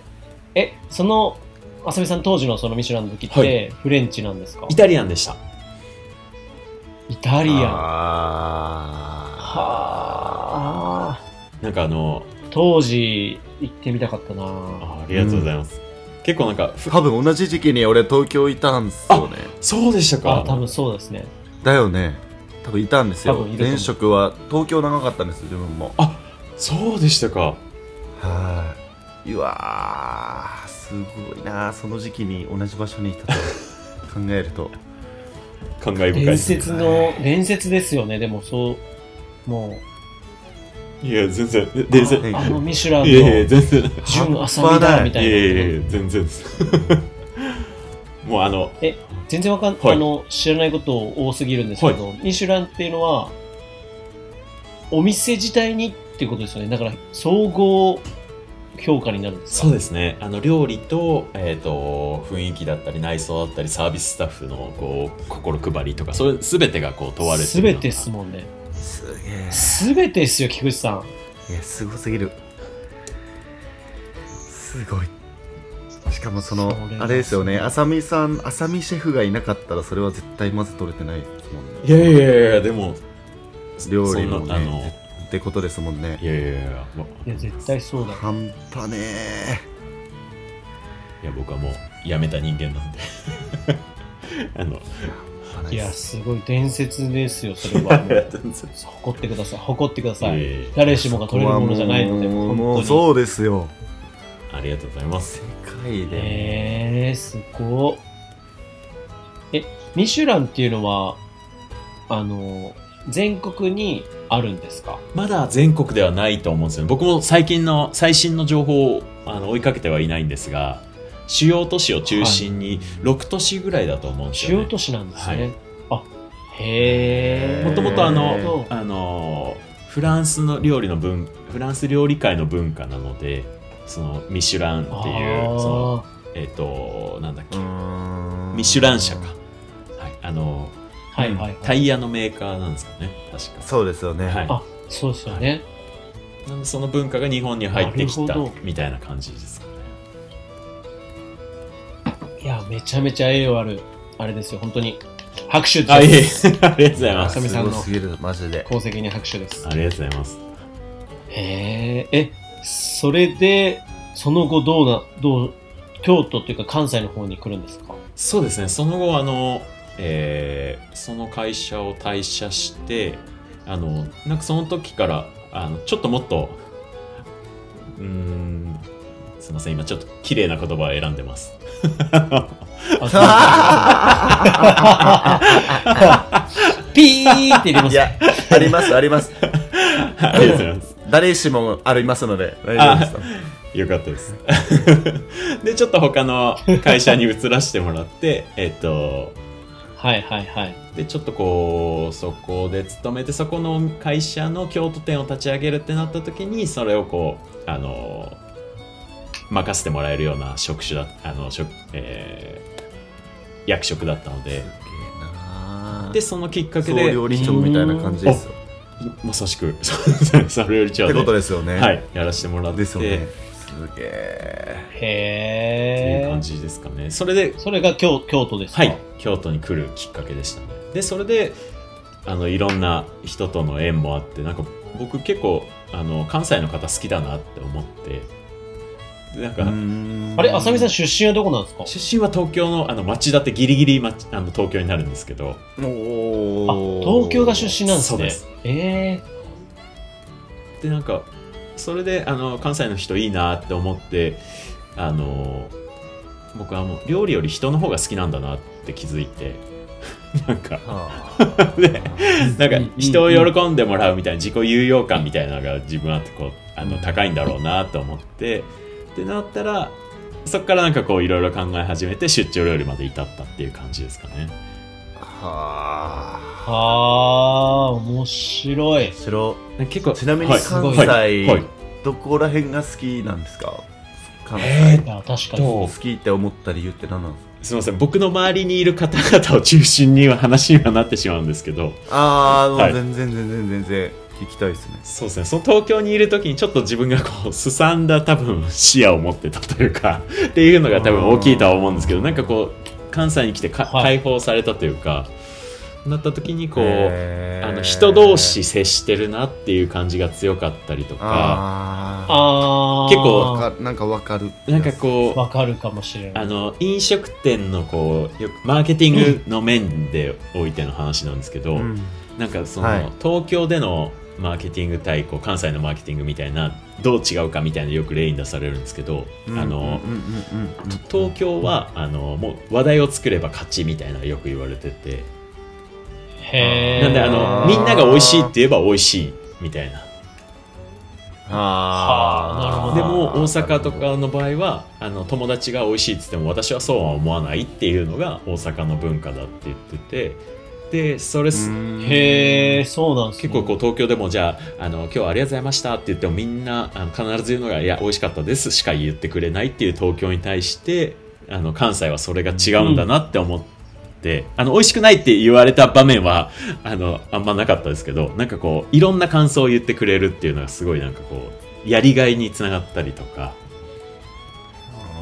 え、その、あさみさん当時のそのミシュランの時っはて、フレンチなんですか？イタリアンでした。イタリアン。はああ。なんかあの当時行ってみたかったな。あありがとうございます、結構なんかふ多分同じ時期に俺東京いたんすよね。そうでしたあ、か多分そうですね。だよね。多分いたんですよ。前職は東京長かったんです自分も。そうでしたか。はい。うわーすごいなその時期に同じ場所にいたと考えると。感慨深い伝です説の、伝説ですよね、でもそう、もいや全然。で伝説う、ああのミシュランいやいやの全然。純浅見だ みたいいやいやいな。や全然です。もうあの全然わかん、はい。あの、知らないこと多すぎるんですけど、ミシュランっていうのは、お店自体にっていうことですよね。だから、総合評価になるんですか？そうですね。あの料理と,、えー、と雰囲気だったり内装だったりサービススタッフのこう心配りとかそれ全てがこう問われてるすべてですもんね。すげえ。すべてですよ、菊池さん。いやすごすぎる。すごい。しかもそのそれはあれですよね。浅見さん浅見シェフがいなかったらそれは絶対まず取れてないですもんね。いやいやいやでも料理のそんなあのねってことですもんね。いやいやいやもういや、絶対そうだ。半端ねいや僕はもう辞めた人間なんで。あのえいや、すごい伝説ですよ、それは。誇ってください。誇ってください。誰しもが取れるものじゃないので、もうも。うそうですよありがとうございます世界でえー、すごっえ、ミシュランっていうのは、あの、全国にあるんですか？まだ全国ではないと思うんですよね僕も最近の最新の情報をあの追いかけてはいないんですが主要都市を中心に6都市ぐらいだと思うんですよね、主要都市なんですね。はいあ、へー。もともとあのほ、あの、フランスの料理の文、フランス料理界の文化なので、そのミシュランっていう、その、えっ、と、なんだっけ、ミシュラン社か。はい、あの、はいはいはい。タイヤのメーカーなんですよね、確か。そうですよねはい。あ、そうですよね。なんでその文化が日本に入ってきたみたいな感じですかね。いや、めちゃめちゃ栄養ある、あれですよ、本当に。拍手あ、いえ。ありがとうございます。浅見さんのすごすぎるマジで功績に拍手です。ありがとうございます。へえ、え、それで、その後どうな、どう、京都っていうか関西の方に来るんですか？そうですね、その後、あの、えーその会社を退社して、あの、なんかその時から、あの、ちょっともっと、うーん、すいません、今ちょっと綺麗な言葉を選んでます。ピーって入れます。ありますありますありがとうございます。誰しもありますので大丈夫ですよよかったです。で、ちょっと他の会社に移らせてもらって、えっと、はいはいはい。で、ちょっとこう、そこで勤めて、そこの会社の京都店を立ち上げるってなった時に、それをこう、あの、任せてもらえるような職種だ、あの、職、えー役職だったので、で、そのきっかけ総で、料理長みたいな感じですよ。まさしく、それよりちょうってことで、ですよね。はい、やらせてもらって、ですよね。っすげえ。ていうへえ感。じですかね。それで、それが京京都ですか？はい、京都に来るきっかけでしたね。で、それで、あの、いろんな人との縁もあって、なんか、僕結構、あの、関西の方好きだなって思って、でなんか、あれ、浅見さん出身はどこなんですか？出身は東京の、あの、町田ってギリギリ町、あの、東京になるんですけど、あ、お東京が出身なんですね。そうです。えで、なんか、それで、あの、関西の人いいなって思って、あの、僕はもう、料理より人の方が好きなんだなって気づいて、なんか、でなんか人を喜んでもらうみたいな自己有用感みたいなのが自分はこうあの高いんだろうなと思ってってなったらそこからなんかこういろいろ考え始めて出張料理まで至ったっていう感じですかね。はー、あー、面白い。白。結構ちなみにはい。関はい西、はい。はい。どこら辺が好きなんですか？関西、えいや、確かに。と。好きって思った理由って何なんですか？すみません。僕の周りにいる方々を中心には話にはなってしまうんですけど。ああ、はい。全然全然全然聞きたいですね。そうですね。その東京にいる時にちょっと自分がこうすさんだ多分視野を持ってたというか っていうのが多分大きいとは思うんですけどなんかこう関西に来てか、はい。解放されたというかなった時にこうあの人同士接してるなっていう感じが強かったりとかあ。結構あなんかわかる。なんかこうわかるかもしれない。あの飲食店のこうよくマーケティングの面でおいての話なんですけど、うん。なんかその、はい。東京でのマーケティング対こう関西のマーケティングみたいなどう違うかみたいなよく例に出されるんですけど、東京はあのもう話題を作れば勝ちみたいなよく言われててへー。なんであのみんなが美味しいって言えば美味しいみたいな。あー。はあなるほど。でも大阪とかの場合はあの友達が美味しいって言っても私はそうは思わないっていうのが大阪の文化だって言っててでそれすへー、そうなんですね結構こう東京でもじゃああの今日はありがとうございましたって言ってもみんなあの必ず言うのがいや美味しかったですしか言ってくれないっていう東京に対してあの関西はそれが違うんだなって思っって、あの、美味しくないって言われた場面は、あの、あんまなかったですけど、なんかこう、いろんな感想を言ってくれるっていうのがすごいなんかこう、やりがいにつながったりとか、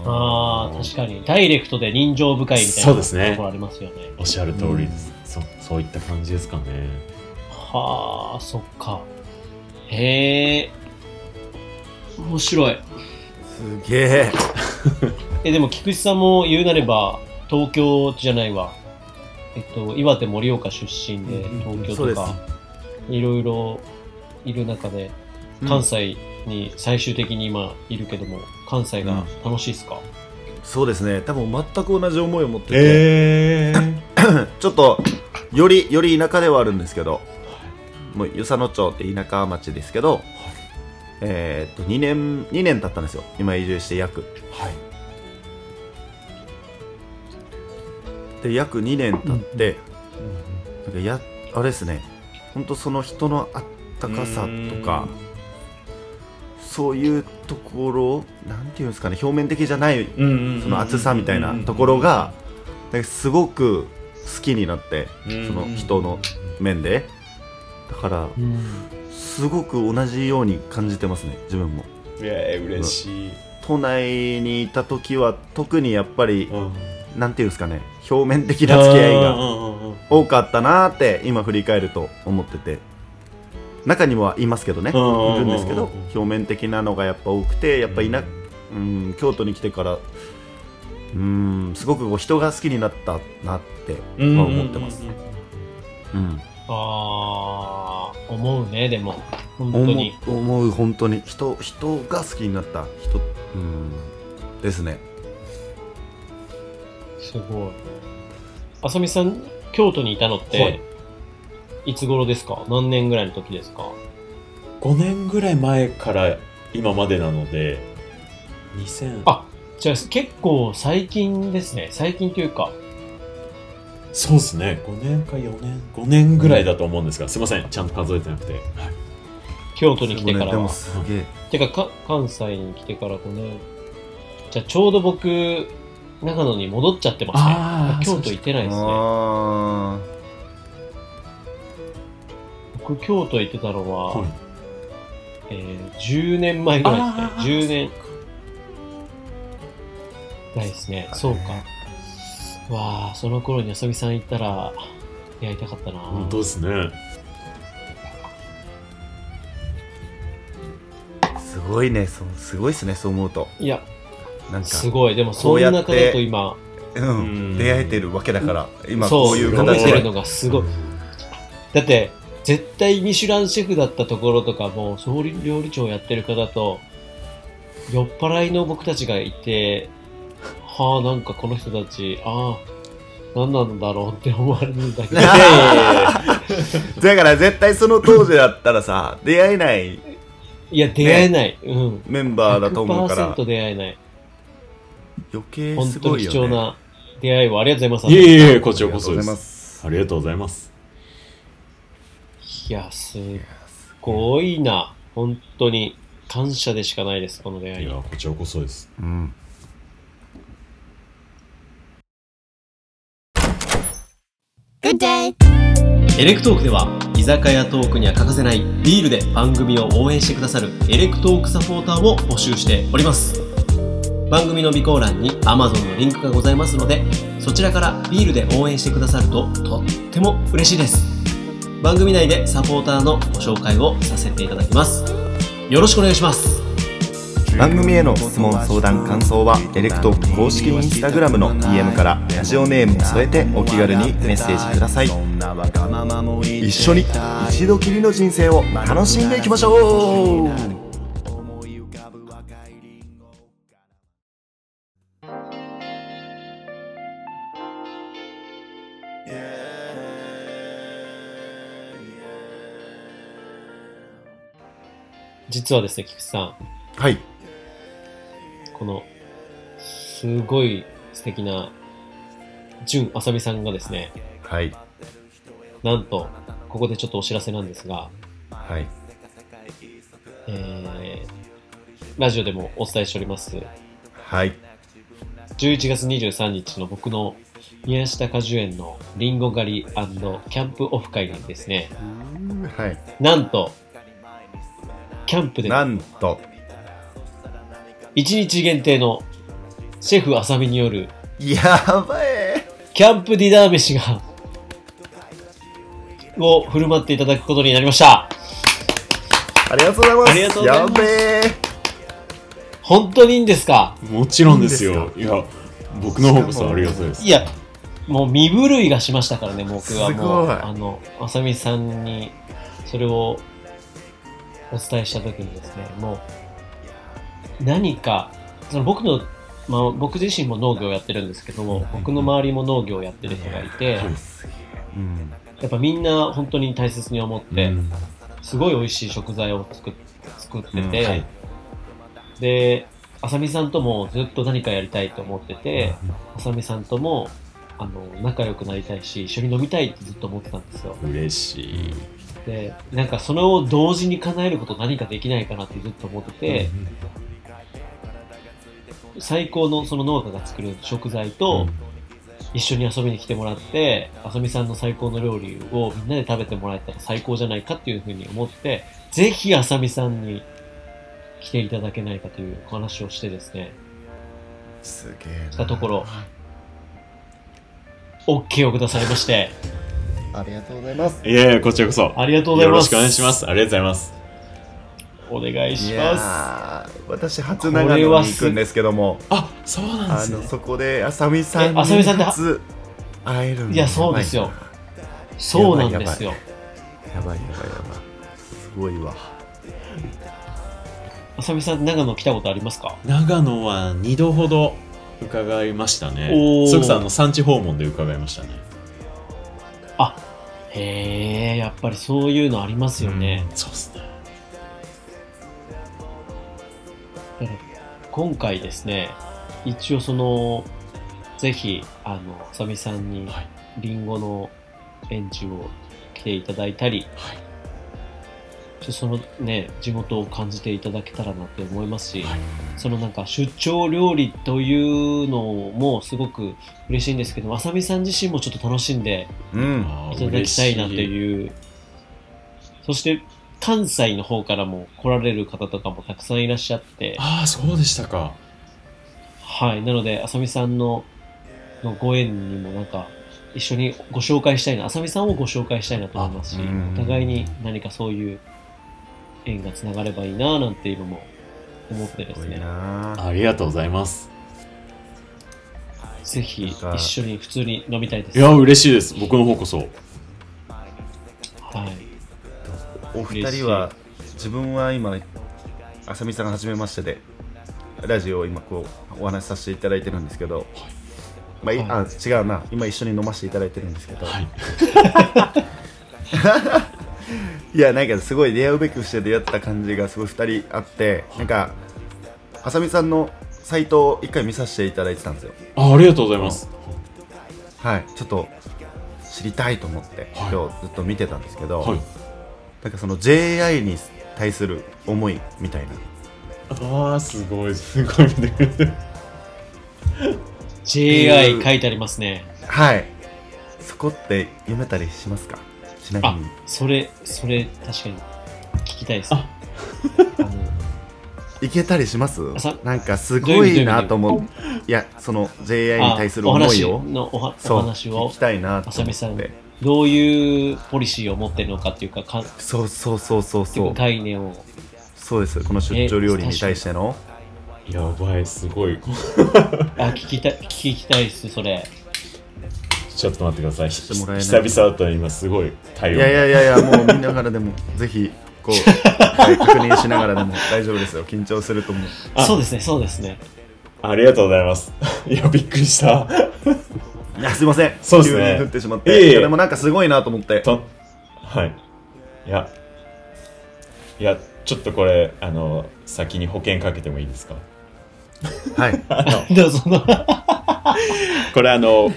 ああ、確かに。ダイレクトで人情深いみたいなそうですねところありますよね。おっしゃる通りです。そそういった感じですかね。はあ、そっか。へえ。面白い。すげえ。え、でも菊池さんも言うなれば、東京じゃないわ。えっと、岩手盛岡出身で、東京とか、いろいろいる中で、関西に最終的に今いるけども、関西が楽しいですか、そうですね。多分全く同じ思いを持ってて、えー。ちょっとよりより田舎ではあるんですけど、もう与謝野町って田舎町ですけど、えーっと2年2年経ったんですよ。今移住して約。はい。で約2年経って、なんかやあれですね。本当その人のあったかさとか。そういうところなんていうんですかね表面的じゃないうんうんうんその熱さみたいなところがすごく好きになってうん。その人の面で。だからうんすごく同じように感じてますね自分も。いや嬉しい。都内にいた時は特にやっぱりうん。なんていうんですかね表面的な付き合いが多かったなーって今振り返ると思ってて。中にはいますけどねいるんですけど表面的なのがやっぱ多くてやっぱいな、うん、京都に来てからうんすごくこう人が好きになったなって思ってます、うん、ああ、思うね、でも。本当に。思う思う本当に。人人が好きになった。人うん。ですね。すごい。あさみさん、京都にいたのって、はい。い、つ頃ですか？何年ぐらいの時ですか？5年ぐらい前から今までなので、2000、あじゃあ結構最近ですね。最近というか。そうですね、5年か4年、5年ぐらいだと思うんですが、すいません、ちゃんと数えてなくて。京都に来てからでもは。すげえてかか、関西に来てから5年。じゃあちょうど僕、長野に戻っちゃってますね。京都行ってないですね。あ僕、京都行ってたのは、はいえー10年前ぐらいですねあ。ー10年。ないですね。そうか。わあ、その頃にあさみさん行ったら、出会いたかったな。本当ですね。ーすごいねそうすごいですねそう思うといや、なんかすごい。でも、そうの中だと今、うんうん出会えてるわけだから今そう、こういう形でのがすごい。だって、絶対ミシュランシェフだったところとかも、総理料理長やってる方と、酔っ払いの僕たちがいて、はあ、なんかこの人たち、ああ、何なんだろうって思われるんだけど。だから絶対その当時だったらさ出会えないいや、出会えない。うん。メンバーだと思うから100%出会えない。余計本当にすごいよね貴重な出会いをありがとうございいます。えいえ、こちらこそでありがとうございす。ますありがとうございます。いや、すっごいな。本当に。感謝でしかないです、この出会いいや、。こちらこそです。うんエレクトークでは居酒屋トークには欠かせないビールで番組を応援してくださるエレクトークサポーターを募集しております。番組の備考欄に Amazon のリンクがございますのでそちらからビールで応援してくださるととっても嬉しいです。番組内でサポーターのご紹介をさせていただきます。よろしくお願いします。番組への質問相談感想はエレクトーク公式インスタグラムの DM からラジオネームを添えてお気軽にメッセージください。一緒に一度きりの人生を楽しんでいきましょう。実はですね菊池さん。はいこのすごい素敵な純あさみさんがですねはい。なんとここでちょっとお知らせなんですがはい。えーラジオでもお伝えしておりますはい。11月23日の僕の宮下果樹園のリンゴ狩りキャンプオフ会にですね、はい。なんと、キャンプでなんと、1日限定のシェフあさみによるやばい。キャンプディナー飯が、を振る舞っていただくことになりました。ありがとうございます。ありがとうございますやべえ。本当にいいんですか？もちろんですよ。んいや、僕の方こそありがたいです。いや、もう身震いがしましたからね、僕はもう。あの、あさみさんに、それをお伝えしたときにですね、もう、何か、その僕の、まあ、僕自身も農業をやってるんですけども、僕の周りも農業をやってる人がいて、うん。やっぱみんな本当に大切に思って、うん。すごい美味しい食材を作っ作ってて、うんはい。で、あさみさんともずっと何かやりたいと思ってて、あさみさんともあの仲良くなりたいし、一緒に飲みたいってずっと思ってたんですよ。嬉しい。で、なんかそれを同時に叶えること何かできないかなってずっと思ってて、最高のその農家が作る食材と、一緒に遊びに来てもらって、あさみさんの最高の料理をみんなで食べてもらえたら最高じゃないかっていうふうに思って、ぜひあさみさんに来ていただけないかというお話をしてですね、すげえしたところ、OK をくださいまして、な。ありがとうございます。いやいや、こちらこそ。ありがとうございます。よろしくお願いします。ありがとうございます。お願いいしまやー私初長野に行くんですけども、あ、そうなんですね。あのそこであさみさんにえあさみさんって初会えるのいやそうですよす。そうなんですよ。やばいやばいやばいすごいわあさみさん、長野来たことありますか？長野は2度ほど伺いましたね。それこそあの産地訪問で伺いましたね。へえ、やっぱりそういうのありますよね。そうですね。今回ですね、一応その、ぜひ、あの、あさみさんにはい、リンゴの園地を来ていただいたり、はい。ちょそのね、地元を感じていただけたらなって思いますし、はい。そのなんか出張料理というのもすごく嬉しいんですけど、あさみさん自身もちょっと楽しんでいただきたいなという、そして関西の方からも来られる方とかもたくさんいらっしゃって、ああ、そうでしたか。はい、なので、あさみさんののご縁にもなんか、一緒にご紹介したいな、あさみさんをご紹介したいなと思いますし、あうんお互いに何かそういう縁がつながればいいななんていうのも思ってですね、なありがとうございます。ぜひ一緒に普通に飲みたいです。いや、嬉しいです。僕の方こそ。はい。お二人は自分は今あさみさんが初めましてでラジオを今こうお話しさせていただいてるんですけど、まあいあ違うな今一緒に飲ませていただいてるんですけど、はい。いやなんかすごい出会うべくして出会った感じがすごい2人あってなんかあさみさんのサイトを一回見させていただいてたんですよあありがとうございます。はいちょっと知りたいと思って、はい今日ずっと見てたんですけど、はい。なんかその JI に対する思いみたいな。ああ、すごい、すごい見てくれてる。JI 書いてありますね。はい。そこって読めたりしますか？ちなみあに、それ、それ、確かに聞きたいです。ね。あのいけたりします？なんかすごいなと思う。いやその JI に対する思いを。あお話のおはそうお話を聞きたいなと思ってどういうポリシーを持ってるのかっていうかかそうそうそうそういそうう概念をそうですこの出張料理に対してのやばい、すごい。あ聞きたい聞きたいですそれちょっと待ってください。てもらえない久々だったら今すごい対応。いやいやいやいやもう見ながらでもぜひこう、はい確認しながらでも大丈夫ですよ緊張すると思うあそうですねそうですねありがとうございます。いや、びっくりした。いやすいません。そうですね。急に振ってしまって。いやでもなんかすごいなと思って。とはい。いや、いや、ちょっとこれ、あの、先に保険かけてもいいですか？はい。どうぞその？これあの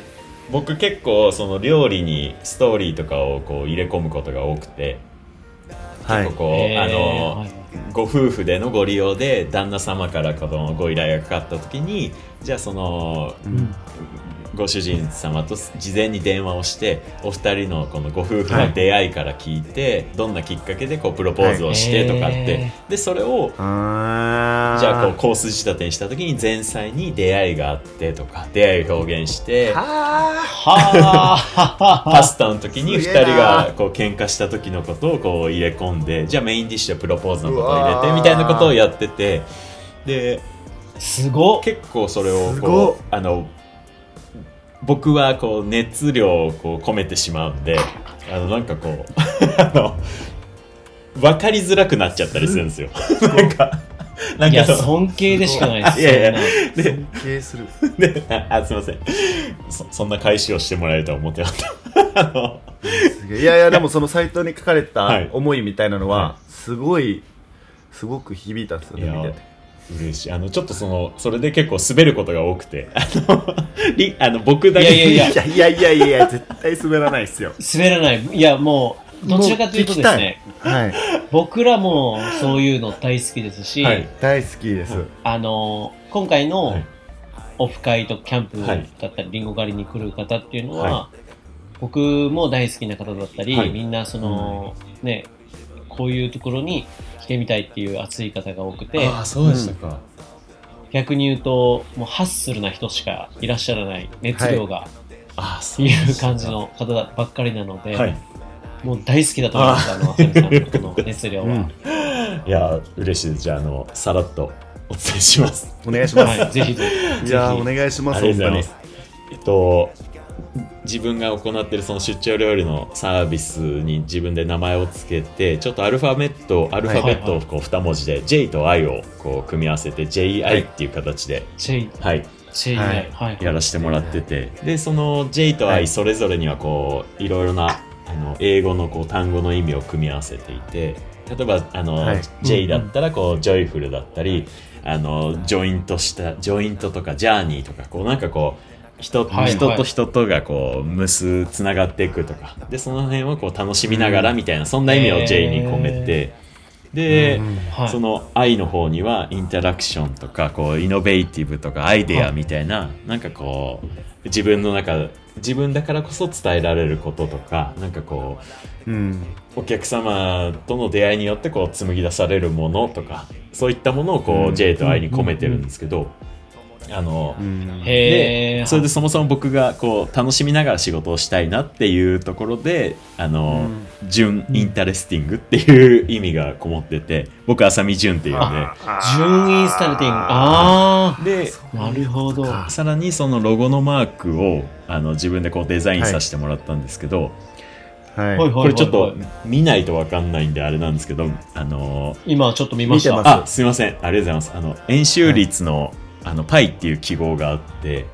僕結構その料理にストーリーとかをこう入れ込むことが多くて、はい。ここ、えー。あの、はい。ご夫婦でのご利用で旦那様からこのご依頼がかかった時にじゃあそのうんご主人様と事前に電話をしてお二人のこのご夫婦の出会いから聞いて、どんなきっかけでこうプロポーズをしてとかって、へでそれをじゃあこうコース仕立てにした時に前菜に出会いがあってとか出会いを表現してはあパスタの時に2すげえな人がこう喧嘩した時のことをこう入れ込んでじゃあメインディッシュはプロポーズのことを入れてみたいなことをやってて。ですごっ。結構それをこうあの僕はこう熱量をこう込めてしまうんであのなんかこう あの分かりづらくなっちゃったりするんですよ。なんかなんいやか尊敬でしかないです。いやいや尊敬する。であすいません。そそんな返しをしてもらえるとは思ってなかった。いやいやでもそのサイトに書かれたはい。思いみたいなのははすごいすごく響いたんですよいやね見てて嬉しい。あのちょっとそのそれで結構滑ることが多くて。あのりあの僕だけ。いやいやいいや。いやいやいやいや絶対滑らないっすよ。滑らない。いやもうどちらかというとですね。はい。僕らもそういうの大好きですし、はい。大好きです、あの今回はのい。オフ会とキャンプだはい。ったり、リンゴ狩りに来る方っていうのは、は僕も大好きな方だったり、はい。みんなその、ね、こういうところに来てみたいっていう熱い方が多くて、あそうでしたか、逆に言うと、もうハッスルな人しかいらっしゃらない熱量が、あっていう感じの方ばっかりなので、はい。もう大好きだと思います、あの、浅見さんのこの熱量は。うん。いや嬉しいです。じゃああのさらっとお伝えします。お願いします、はい、ぜひぜひ。いやーおぜ願いします本すえっと自分が行っているその出張料理のサービスに自分で名前をつけてちょっとアルファベットアルファベットをこう2文字で J と I をこう組み合わせて JI っていう形で、はい、チェイ、ははい。い、はい。やらせてもらってて。でその J とは I いそれぞれにはこういろいろなあの英語のこう単語の意味を組み合わせていて例えばあの、はい。J だったらこうジョイフルだったりあのジョイントしたジョイントとかジャーニーとかこうなんかこう人,、はいはい人と人とがこう結つながっていくとか。でその辺をこう楽しみながらみたいな、そんな意味を J に込めて、で、はい。その I の方には interaction とかこう innovative とか idea みたいな、なんかこう自分の中自分だからこそ伝えられることとかなんかこうん。うお客様との出会いによってこう紡ぎ出されるものとかそういったものをこう、うん。J と I に込めてるんですけど、あの、うん。でそれでそもそも僕がこう楽しみながら仕事をしたいなっていうところであの、純 interesting っていう意味がこもってて僕浅見純っていうんで。純 interesting。あであ、なるほど。さらにそのロゴのマークをあの自分でこうデザインさせてもらったんですけど、はい。はいはいはいこれちょっと見ないとわかんないんであれなんですけどあの今ちょっと見ました。あすいません。ありがとうございます。あの円周率の,、あのパイっていう記号があって。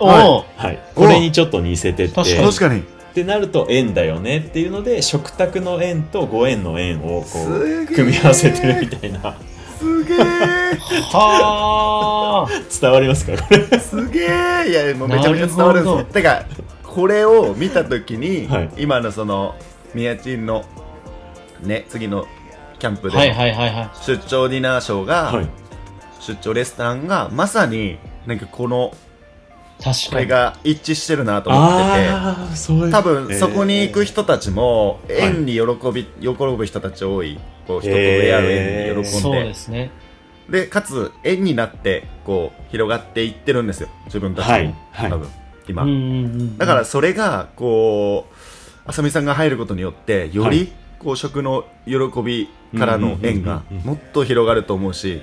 おはーはい、これにちょっと似せてて。確かに。ってなると円だよねっていうので食卓の円とご円の円をこすう組み合わせてるみたいな。すげえはあ。伝わりますかこれ？すげえいやもうめちゃめちゃ伝わるんですよ。てかこれを見た時に、はい。今のそのミヤチンのね次のキャンプで。出張ディナーショーが、はい出張レストランがまさになんかこの確かに。これが一致してるなと思ってて多分そこに行く人人たちもい縁に喜び、喜ぶ人たち多いこう人と出会う縁に喜んそうで、ですね。でかつ縁になってこう広がっていってるんですよ。自分たちも、はい。はい。多分今。だからそれがこう浅見さんが入ることによってよりはい。こう食の喜びからの縁がもっと広がると思うし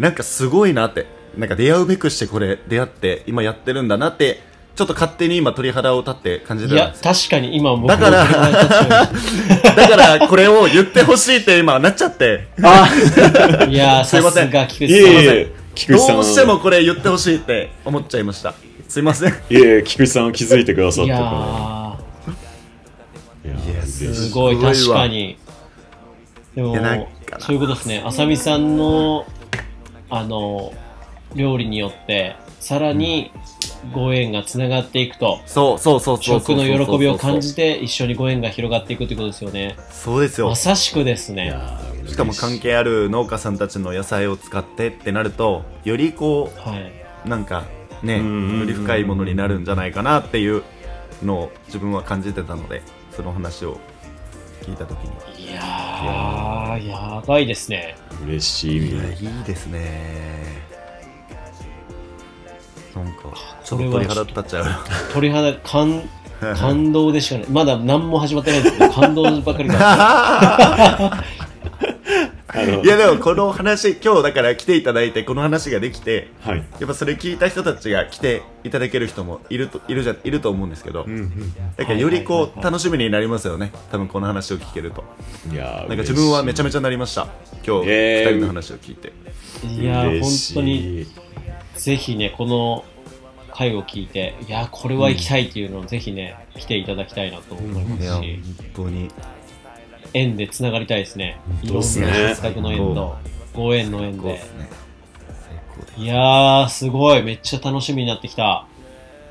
なんかすごいなって。なんか出会うべくしてこれ出会って今やってるんだなってちょっと勝手に今鳥肌を立って感じいやてたんです、よ確かに今僕だからだからこれを言ってほしいって今なっちゃって。た いやーすいません。さすが菊い池さん。えいえ菊池さんどうしてもこれ言ってほしいって思っちゃいました。すいません。いえ菊池さんを気づいてくださっいやたからーい。やすごい確かに。でもそういうことですね。浅見さんのあの料理によってさらにご縁がつながっていくと。そうそうそうそうそう食の喜びを感じてて一緒にご縁が広がっていくということですよね。そうですよまさしくですいね。しかも関係ある農家さんたちの野菜を使ってってなるとよりこはい。うなんかね、より深いものになるんじゃないかなっていうのを自分は感じてたのでその話を聞いた時にいやー、やばいですね。嬉しいいやいいですねなんかちょっと鳥肌立っちゃう鳥肌、感、感動でしかない。まだ何も始まってないんですけど、感動ばかりが。いやでもこの話今日だから来ていただいてこの話ができてはい。やっぱそれ聞いた人たちが来ていただける人もいるといるじゃいると思うんですけど、うんうん。だからよりこう楽しみになりますよね。多分この話を聞けると。いやーなんか自分はめちゃめちちゃなりました。今日えー2人の話を聞いて、いやー、本当に、ぜひね、この回を聞いて、いやー、これは行きたいっていうのをぜひね、来ていただきたいなと思いまいや本すし、当に縁でつながりたいですね。いろんなの縁と、ご縁の縁で。いやー、すごい。めっちゃ楽しみになってきた。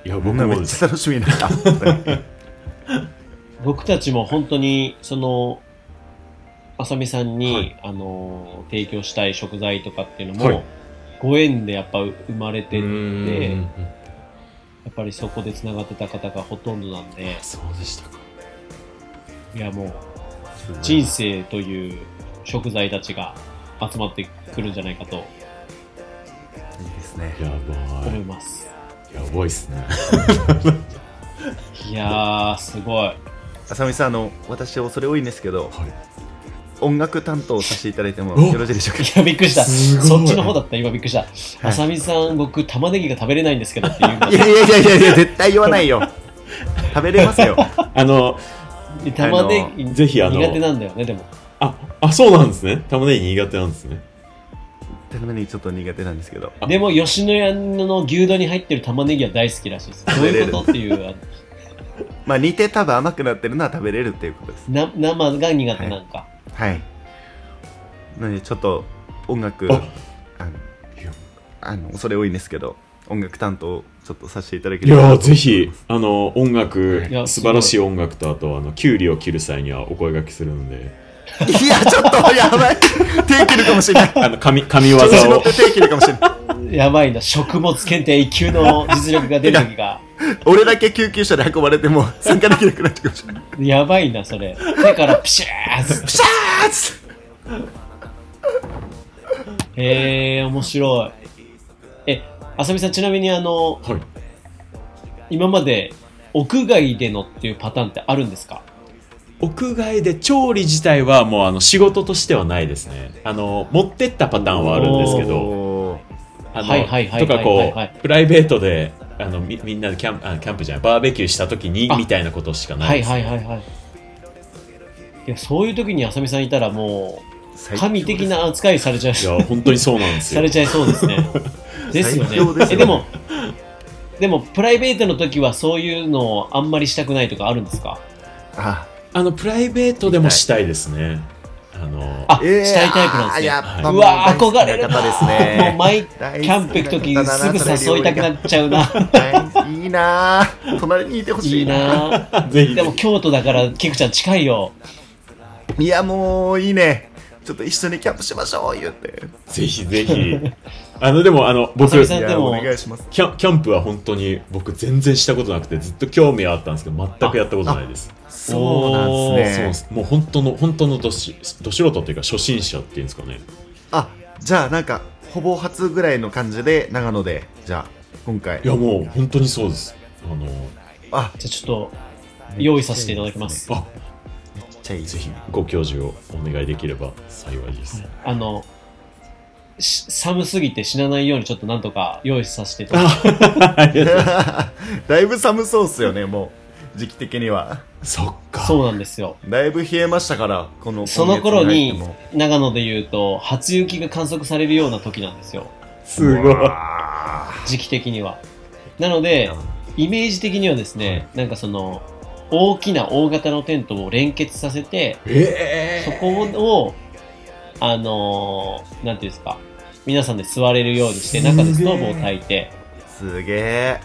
いや僕もです。っちゃ楽しみになった。僕たちも本当に、その、あさみさんに、はい。あのー、提供したい食材とかっていうのも、はい。ご縁でやっぱ生まれてて、ん。やっぱりそこで繋がってた方がほとんどなんで、そうでしたか。いやもう、人生という食材たちが集まってくるんじゃないかと。いいですね。やば思いいます。やばい。っすね。いやー、すごい。あさみさんあの私恐れ多いんですけどはい。音楽担当させていただいてもおよろしいでしょうか？いや、びっくりした。すごい。そっちの方だった、今びっくりした。あさみさん、僕、玉ねぎが食べれないんですけどっていやいやいやいやいや絶対言わないよ。食べれますよ。あの玉ねぎ、ぜひあの苦手なんだよね、でも。ああそうなんですね。玉ねぎ苦手なんですね。玉ねぎちょっと苦手なんですけど。でも、吉野家の牛丼に入ってる玉ねぎは大好きらしいです。どういうことっていう、まあ煮て多分甘くなってるのは食べれるっていうことです。な生が苦手なんか。はい。なのでちょっと音楽ああのあの恐れ多いんですけど音楽担当をちょっとさせていただけいやればなとぜひ。あの音楽いや素晴らしい音楽とあとあのキュウリを切る際にはお声掛けするので。いやちょっとやばい。手切るかもしれないあの神神業を手切るかもしれない。やばいな、食物検定1級の実力が出る時が。俺だけ救急車で運ばれても参加できなくなっちゃうかもしれない。やばいな、それ。手からプシャーッシャーッつってへえー、面白い。え、あさみさん、ちなみにあの、はい。今まで屋外でのっていうパターンってあるんですか？屋外で調理自体はもうあの仕事としてはないですね。あの持ってったパターンはあるんですけどとかこうプライベートであのみみんなでキャンプあキャンプじゃないバーベキューした時にあみたいなことしかなはいいです、はいはいはい。いや、そういう時にあさみさんいたらもう、神的な扱いされちゃう。いや本当にそうなんですよ。されちゃいそうですね。ですよね。ですよえでも、でも、プライベートの時はそういうのをあんまりしたくないとかあるんですか？あ。あのプライベートでもしたいですね。あのあ、えーしたいタイプなんですね。うわー憧れるですね。もう毎キャンプ行く時すぐ誘いたくなっちゃうな。はいいいなぁ隣にいてほしいいいななぜひでも京都だから、キクちゃん近いよ。いやもういいね。ちょっと一緒にキャンプしましょう言って。ぜひぜひあのでもあの僕キャンキャンプは本当に僕全然したことなくてずっと興味はあったんですけど全くやったことないです。そうなんですね。もう本当の本当のどしど素人っていうか初心者っていうんですかね。あじゃあなんかほぼ初ぐらいの感じで長野でじゃあ今回。いやもう本当にそうです。あのあ。じゃあちょっと、用意させていただきます。あめっちゃいいぜひご教授をお願いできれば幸いです。あの、し寒すぎて死なないようにちょっとなんとか用意させて いただいぶ寒そうっすよねもう時期的には。そっか。そうなんですよ。だいぶ冷えましたからこのその頃に長野で言うと初雪が観測されるような時なんですよ。すごい。時期的には。なのでイメージ的にはですね、なんかその大きな大型のテントを連結させてえそこをあのーなんていうんですか皆さんで座れるようにして中でストーブを焚いて。ー。すげえ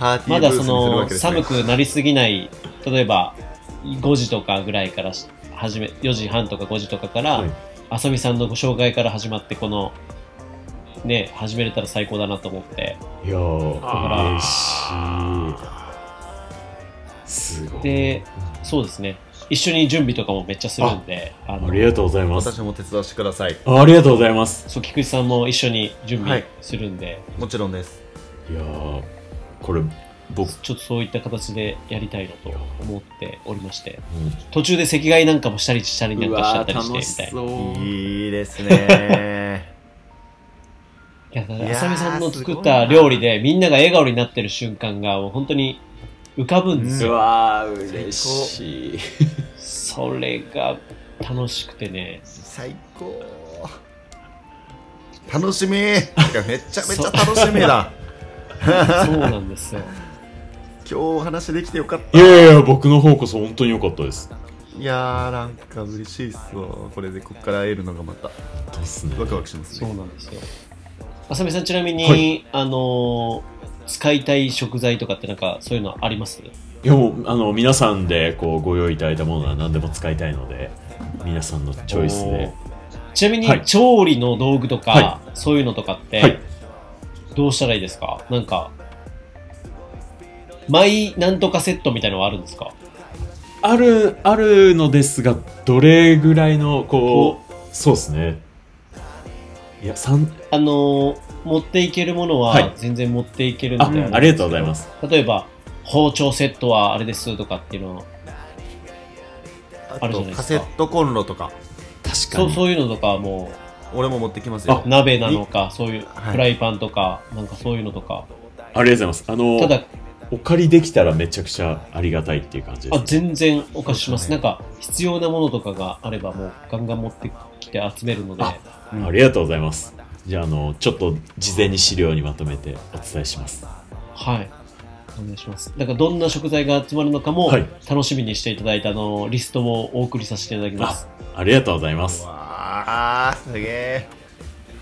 パーティまだその寒くなりすぎない例えば5時とかぐらいからし始め4時半とか5時とかから、はい。あさみさんのご紹介から始まってこのね、始めれたら最高だなと思って。いやーあ嬉しい。すごい。で、そうですね。一緒に準備とかもめっちゃするんで、あのありがとうございます。私も手伝わせてください。あありがとうございます。そう、菊池さんも一緒に準備はい。するんで、もちろんです。いやーこれ僕ちょっとそういった形でやりたいなと思っておりまして、うん。途中で席替えなんかもしたりしたりなんかしちゃったりして。みたいな。そう。いいですね。いや、浅見さんの作った料理でみんなが笑顔になってる瞬間がもう本当に浮かぶんですうよ。わー嬉しい。それが楽しくてね。最高。楽しみ。めちゃめちゃ楽しみだ。そうなんですよ。今日お話できてよかった。いやいや僕の方こそ本当に良かったです。いやーなんか嬉しいっすわ。これでこっから会えるのがまた。どうワクワクしますそうねなんですよ。浅見さん、ちなみに、はい。あのー使いたい食材とかってなんかそういうのあります？いやもうあの皆さんでこうご用意いただいたものは何でも使いたいので皆さんのチョイスで。ちなみに、はい。調理の道具とか、はそういうのとかって、はい。どうしたらいいですか？なんか、マイなんとかセットみたいなのはあるんですか？あるあるのですがどれぐらいのこうそうですね。いや三あのー持っていけるものははい。全然持っていけるあのでありがとうございます。例えば、包丁セットはあれですとかっていうのは、あるじゃないですか。カセットコンロとか。確かそうにそういうのとかはも俺も持ってきますよ。う、鍋なのか、そういうはい。フライパンとか、なんかそういうのとか。ありがとうございます。あのただ、お借りできたらめちゃくちゃありがたいっていう感じであす、ね、全然お貸しします。なんか、必要なものとかがあれば、もうガンガン持ってきて集めるので、あありがとうございますじゃああのちょっと事前に資料にまとめてお伝えします。はい。お願いします。だから、どんな食材が集まるのかもはい、楽しみにしていただいたあのリストをお送りさせていただきます。ありがとうございます。わあすげえ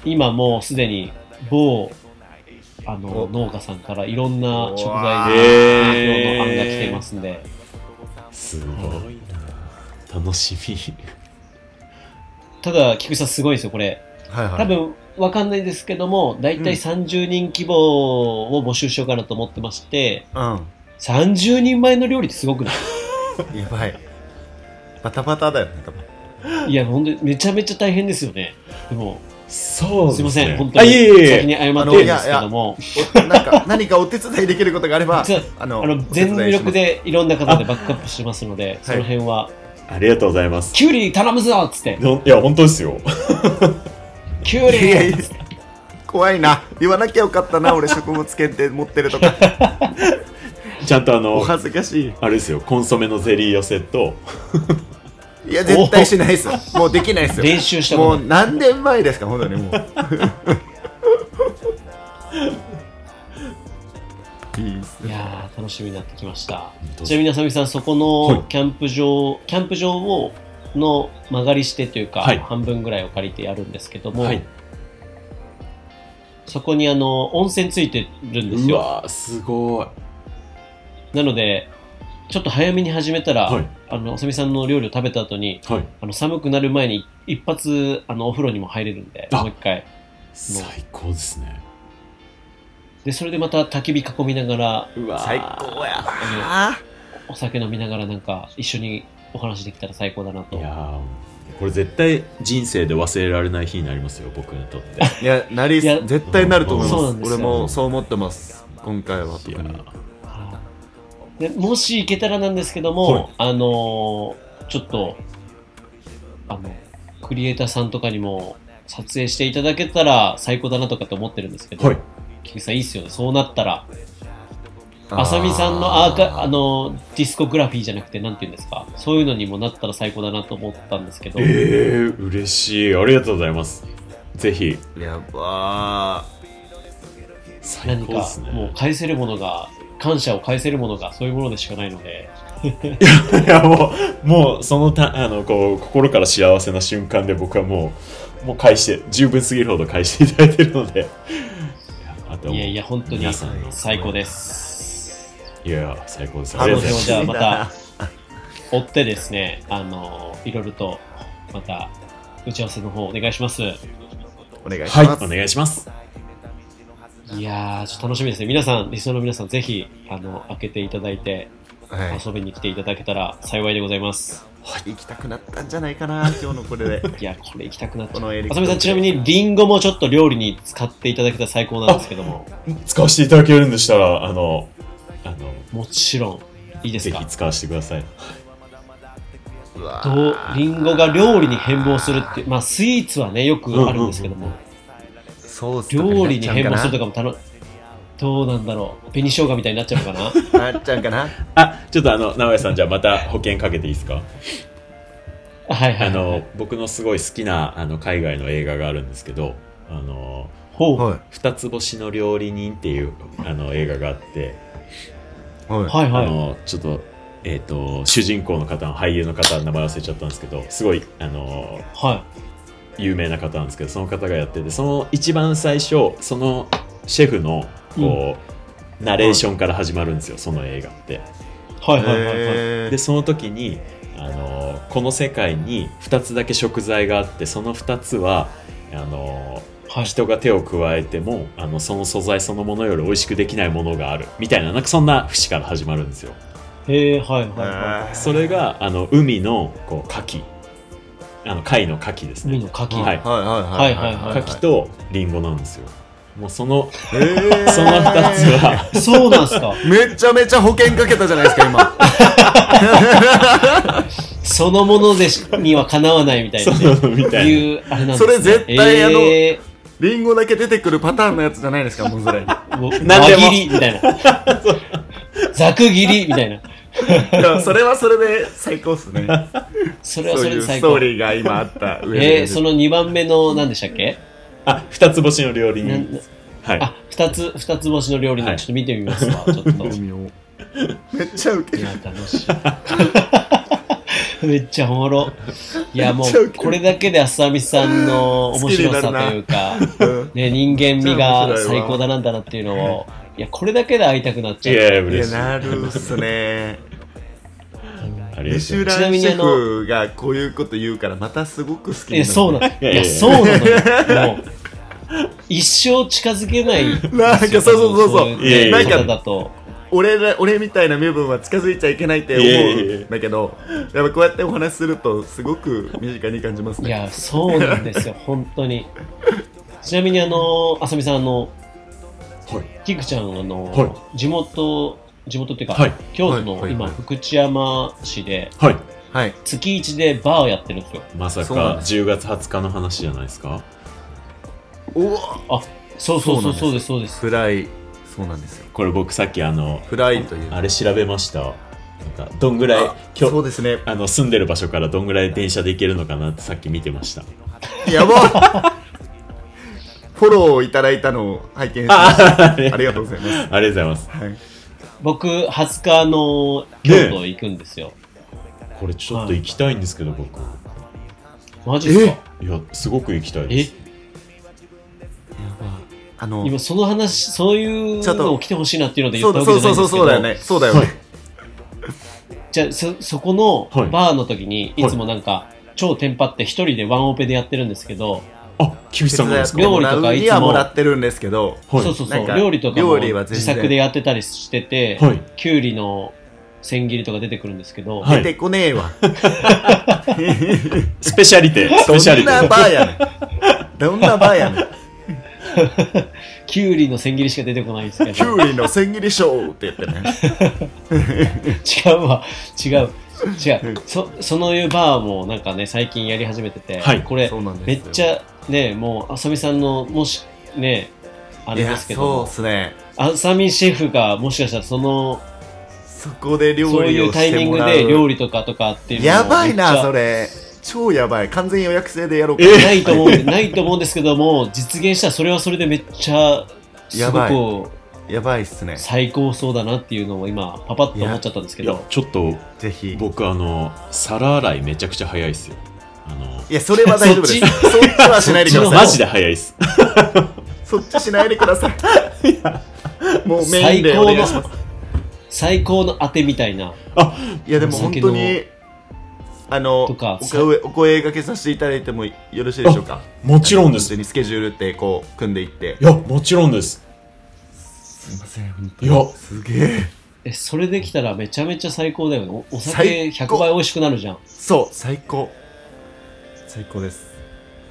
今もうすでに某あのお。農家さんからいろんな食材のうわー。の案が来ていますんで、すごいな。楽しみ。ただ菊池さんすごいですよこれ。はいはい。多分わかんないですけどもだいたい30人規模を募集しようかなと思ってましてうん。30人前の料理ってすごくない？やばい。バタバタだよね多分。いや本当にめちゃめちゃ大変ですよね。でもそうすいません本当あにいえいえ。先に謝ってるんですけども。おなんか何かお手伝いできることがあれば あのあの全力でいろんな方でバックアップしてますのでその辺は。ありがとうございます「キュウリ頼むぞ!」っつって。のいや本当ですよ「キュウリ!いやいや。怖いな。言わなきゃよかったな俺食物検定持ってるとか。ちゃんとあおの恥ずかしい。あれですよコンソメのゼリー寄せと。いや絶対しないですよ。もうできないですよ。練習したもう何年前ですか本当にもう。いいっすいやー楽しみになってきました。当ちなみにあさみさんそこはい。のキャンプ場、キャンプ場をの曲がりしてというか、はい。半分ぐらいを借りてやるんですけども、はい。そこにあの温泉ついてるんですうよわーすごい。なのでちょっと早めに始めたら、はい。あのあさみさんの料理を食べた後にはい。あの寒くなる前に一発あのお風呂にも入れるんであもう一回。最高ですね。でそれでまた焚き火囲みながらうわー。最高やあお酒飲みながらなんか一緒にお話できたら最高だなと。いやーこれ絶対人生で忘れられない日になりますよ僕にとって。いやなり絶対なると思います。そうなんですよ。俺もそう思ってます。今回は特にでもし行けたらなんですけども、はい。あのーちょっとあのクリエイターさんとかにも撮影していただけたら最高だなとかって思ってるんですけど、はい。菊池さんいいっすよね。そうなったらあさみさんのアーカあのディスコグラフィーじゃなくてなんていうんですか？そういうのにもなったら最高だなと思ったんですけど、えー、嬉しい。ありがとうございます。ぜひ。やば最何か高ですね。もう返せるものが感謝を返せるものがそういうものでしかないので。いやもうもうそのたあのこう心から幸せな瞬間で僕はもうもう返して十分すぎるほど返していただいてるので。いやあといやいや本当に皆さん最高ですいや最高ですーありがとうございます。じゃあまた追ってですね、あのいろいろとまた打ち合わせの方お願いします。お願いしはいますお願いします。いやー、ちょっと楽しみですね。皆さん、リスナーの皆さん、ぜひ、あの、開けていただいて、はい。遊びに来ていただけたら幸いでございます。行きたくなったんじゃないかな今日のこれで。いや、これ行きたくなっちゃう。このエレクあさみさん、ちなみに、リンゴもちょっと料理に使っていただけたら最高なんですけども、使わせていただけるんでしたら、あの、あの、もちろん、いいですか？ぜひ使わせてください。うわどうリンゴが料理に変貌するって、まあ、スイーツはね、よくあるんですけども、ソースとか料理に変貌するとかかもたの、どうなんだろう？紅生姜みたいになっちゃうのかな？なっちゃうかな？あ、ちょっとあの、直江さん、じゃあまた保険かけていいですか？はいはい。あの、僕のすごい好きなあの海外の映画があるんですけど、あの、ほう。はい二つ星の料理人っていうあの映画があって、はいはいはい。あの、ちょっと、えっ、と、主人公の方の俳優の方、名前忘れちゃったんですけど、すごい、あの、は有名な方なんですけど、その方がやってて、その一番最初、そのシェフの、こう、ナレーションから始まるんですよ、その映画って。い。はいはいはいはい。へでその時にあのこの世界に2つだけ食材があってその2つはあのはい人が手を加えてもあのその素材そのものより美味しくできないものがある。みたいななんかそんな節から始まるんですよ。へえ、はいはいー。はそれがあの海のこう牡蠣。あの貝の牡蠣ですい。海ねの牡蠣。はい。はいはいはいはい。はいはい牡蠣とリンゴなんですよ。もうその その2つは。そうなんすか。めちゃめちゃ保険かけたじゃないですか今。そのものでしにはかなわないみたいなね。そうみたいな。いう、あれなんですね。それ絶対あのえリンゴだけ出てくるパターンのやつじゃないですか もうそれ輪切りみたいな。ざく切りみたいな。いやそれはそれで最高っすねそれはそういうスそれで最高。トーリーが今あった上でえー、その2番目の何でしたっけ？あ二つ星の料理な人はいあ、二つ、二つ星の料理はい人ちょっと見てみますわ、ちょっと。めっちゃウケるいや、楽しい。めっちゃおもろ。いや、もう、これだけで浅見さんの面白さというか、うんね、人間味が最高だなんだなっていうのを、いや、これだけで会いたくなっちゃ。いうやいやい嬉しいやなるっすねミシュランシェフがこういうこと言うからまたすごく好きになそうなの。い いやそうなのよ。もう、一生近づけない。なんかそうそうそうそういいやいや方だと。俺ら俺みたいな身分は近づいちゃいけないって思うんだけどやっぱこうやってお話しするとすごく身近に感じますね。いや、そうなんですよ、本当に。ちなみに、あの、あさみさん、あの、はい。キクちゃん、あの、はい。地元、地元っていうか、はい。京都の、今、はい。はいはい福知山市で、はい。はい。月一でバーをやってるんですよ。まさかそうなんです。10月20日の話じゃないですか？おあ、そうそうそう、そなんです。そううです、そうです。フライそうなんですよ。これ僕さっきあのフライという。あれ調べました。なんかどんぐらいあ今日そうですね。あの住んでる場所からどんぐらい電車で行けるのかなってさっき見てました。やば。フォローいただいたのを拝見しました。ありがとうございます。ありがとうございます。はい。僕、20日、あの、京都行くんですよ。これちょっと行きたいんですけど僕。マジですか？いやすごく行きたいでえ？すあの今、その話、そういうのを来てほしいなっていうのでそう言ったわけだそうじゃないんですけど、そうそうそうだよね。そうだよね。じゃあそ、そこのはい。バーの時に、い。つもなんか、超テンパって一人でワンオペでやってるんですけど、あ菊池さんがです料理とかいつももらってるんですけどはい。そうそうそう、料理とかも料理は全然。自作でやってたりしてて、はい。きゅうりの千切りとか出てくるんですけど、はい。出てこねえわ。スペシャリテスどペシャリテ。んなバーやねん。どんなバーやねんきゅうりの千切りしか出てこないんですけど、キュウリの千切りショーって言ってね。違うわ、違う。違う。そそのいうバーもなんかね最近やり始めてて、はい。これめっちゃねもうあさみさんのもしねあれですけそうどっすね。あさみシェフがもしかしたらそのそこで料そういうタイミングで料理とかとかっていうやばいなそれ超やばい。完全予約制でやろうか。えないと思うんでないと思うんですけども実現したらそれはそれでめっちゃすごやばい。くやばいっすね。最高そうだなっていうのを今パパッと思っちゃったんですけいやどちょっとぜひ。僕あの皿洗いめちゃくちゃ早いっすよ。あのいやそれは大丈夫です。そそっちはしないでください。マジで早いっす。そっちしないでください。もうメインでお最高の願いします。最高の当てみたいな。いやでも本当にあのとか。お声お声掛けさせていただいてもよろしいでしょうか？もちろんです。スケジュールってこう組んでいって。いやもちろんです。すいません本当いや。すげえ。え、それできたらめちゃめちゃ最高だよね。おお酒最高。100倍美味しくなるじゃん。そう最高。最高です。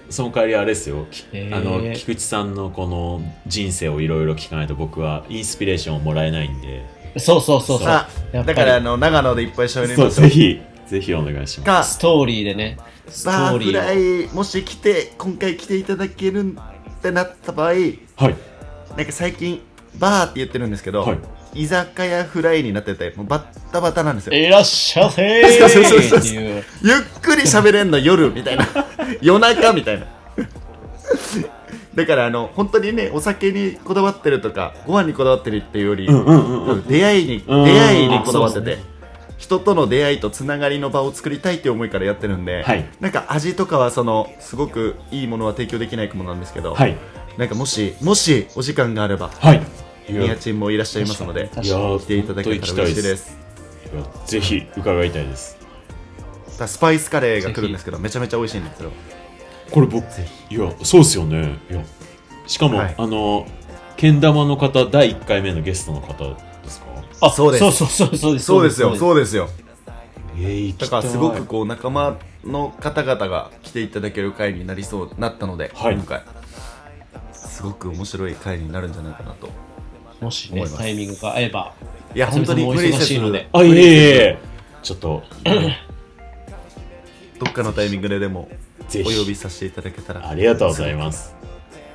その代わりあれですよ、きへー。あの菊池さんのこの人生をいろいろ聞かないと僕はインスピレーションをもらえないんで。そうそうそうそう。だからあの長野でいっぱい喋りそうましょうぜひぜひお願いします。かストーリーでね。ストバーフー。リーを。ライもし来て今回来ていただけるってなった場合はい。なんか最近バーって言ってるんですけど、はい。居酒屋フライになっててもうバッタバタなんですよ。いらっしゃいせー。ゆっくり喋れんの夜みたいな。夜中みたいな。だからあの本当にねお酒にこだわってるとかご飯にこだわってるっていうより、うんうんうんうん。出会いにうん出会いにこだわってて、人との出会いとつながりの場を作りたいっていう思いからやってるんで、はい。なんか味とかはそのすごくいいものは提供できないかもなんですけど、はい。なんかもしもしお時間があればはい。チンもいらっしゃいますので来ていただけたら嬉しいです。ぜひ伺いたいです。スパイスカレーが来るんですけどめちゃめちゃ美味しいんですよ。これ僕いやそうですよね。いやしかも、はい。あのけん玉の方第1回目のゲストの方あ、そうです。そうそうそうそうです。そうですようそうですよ。えだからすごくこう仲間の方々が来ていただける回になりそうなったので、はい。今回。すごく面白い回になるんじゃないかなと。もしね、タイミングが合えば。いや本当にあさみさんもお忙しいので。あいえいえちょっとどっかのタイミングででもぜひ。お呼びさせていただけたら。ありがとうございます。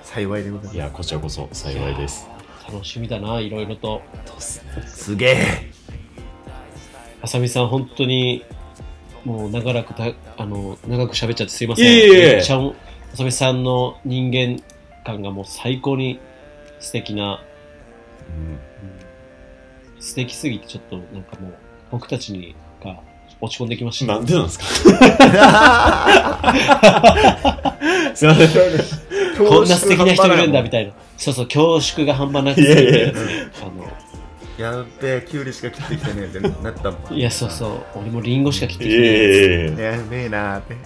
幸いでございます。いやこちらこそ幸いです楽しみだな、いろいろと。すねすげえあさみさん、本当に、もう長らくた、あの、長く喋っちゃってすいません。いえいえめっちゃ、あさみさんの人間感がもう最高に素敵な、素敵すぎてちょっとなんかもう、僕たちにが落ち込んできました。なんでなんですか？すいませんこんな素敵な人いるんだみたいな。そうそう、恐縮が半端なくて、いやいやいや。あの、やっべえキュウリしか切ってきてねえってなったもん。いや、そうそう、俺もリンゴしか切ってきてない。えやべえなーって。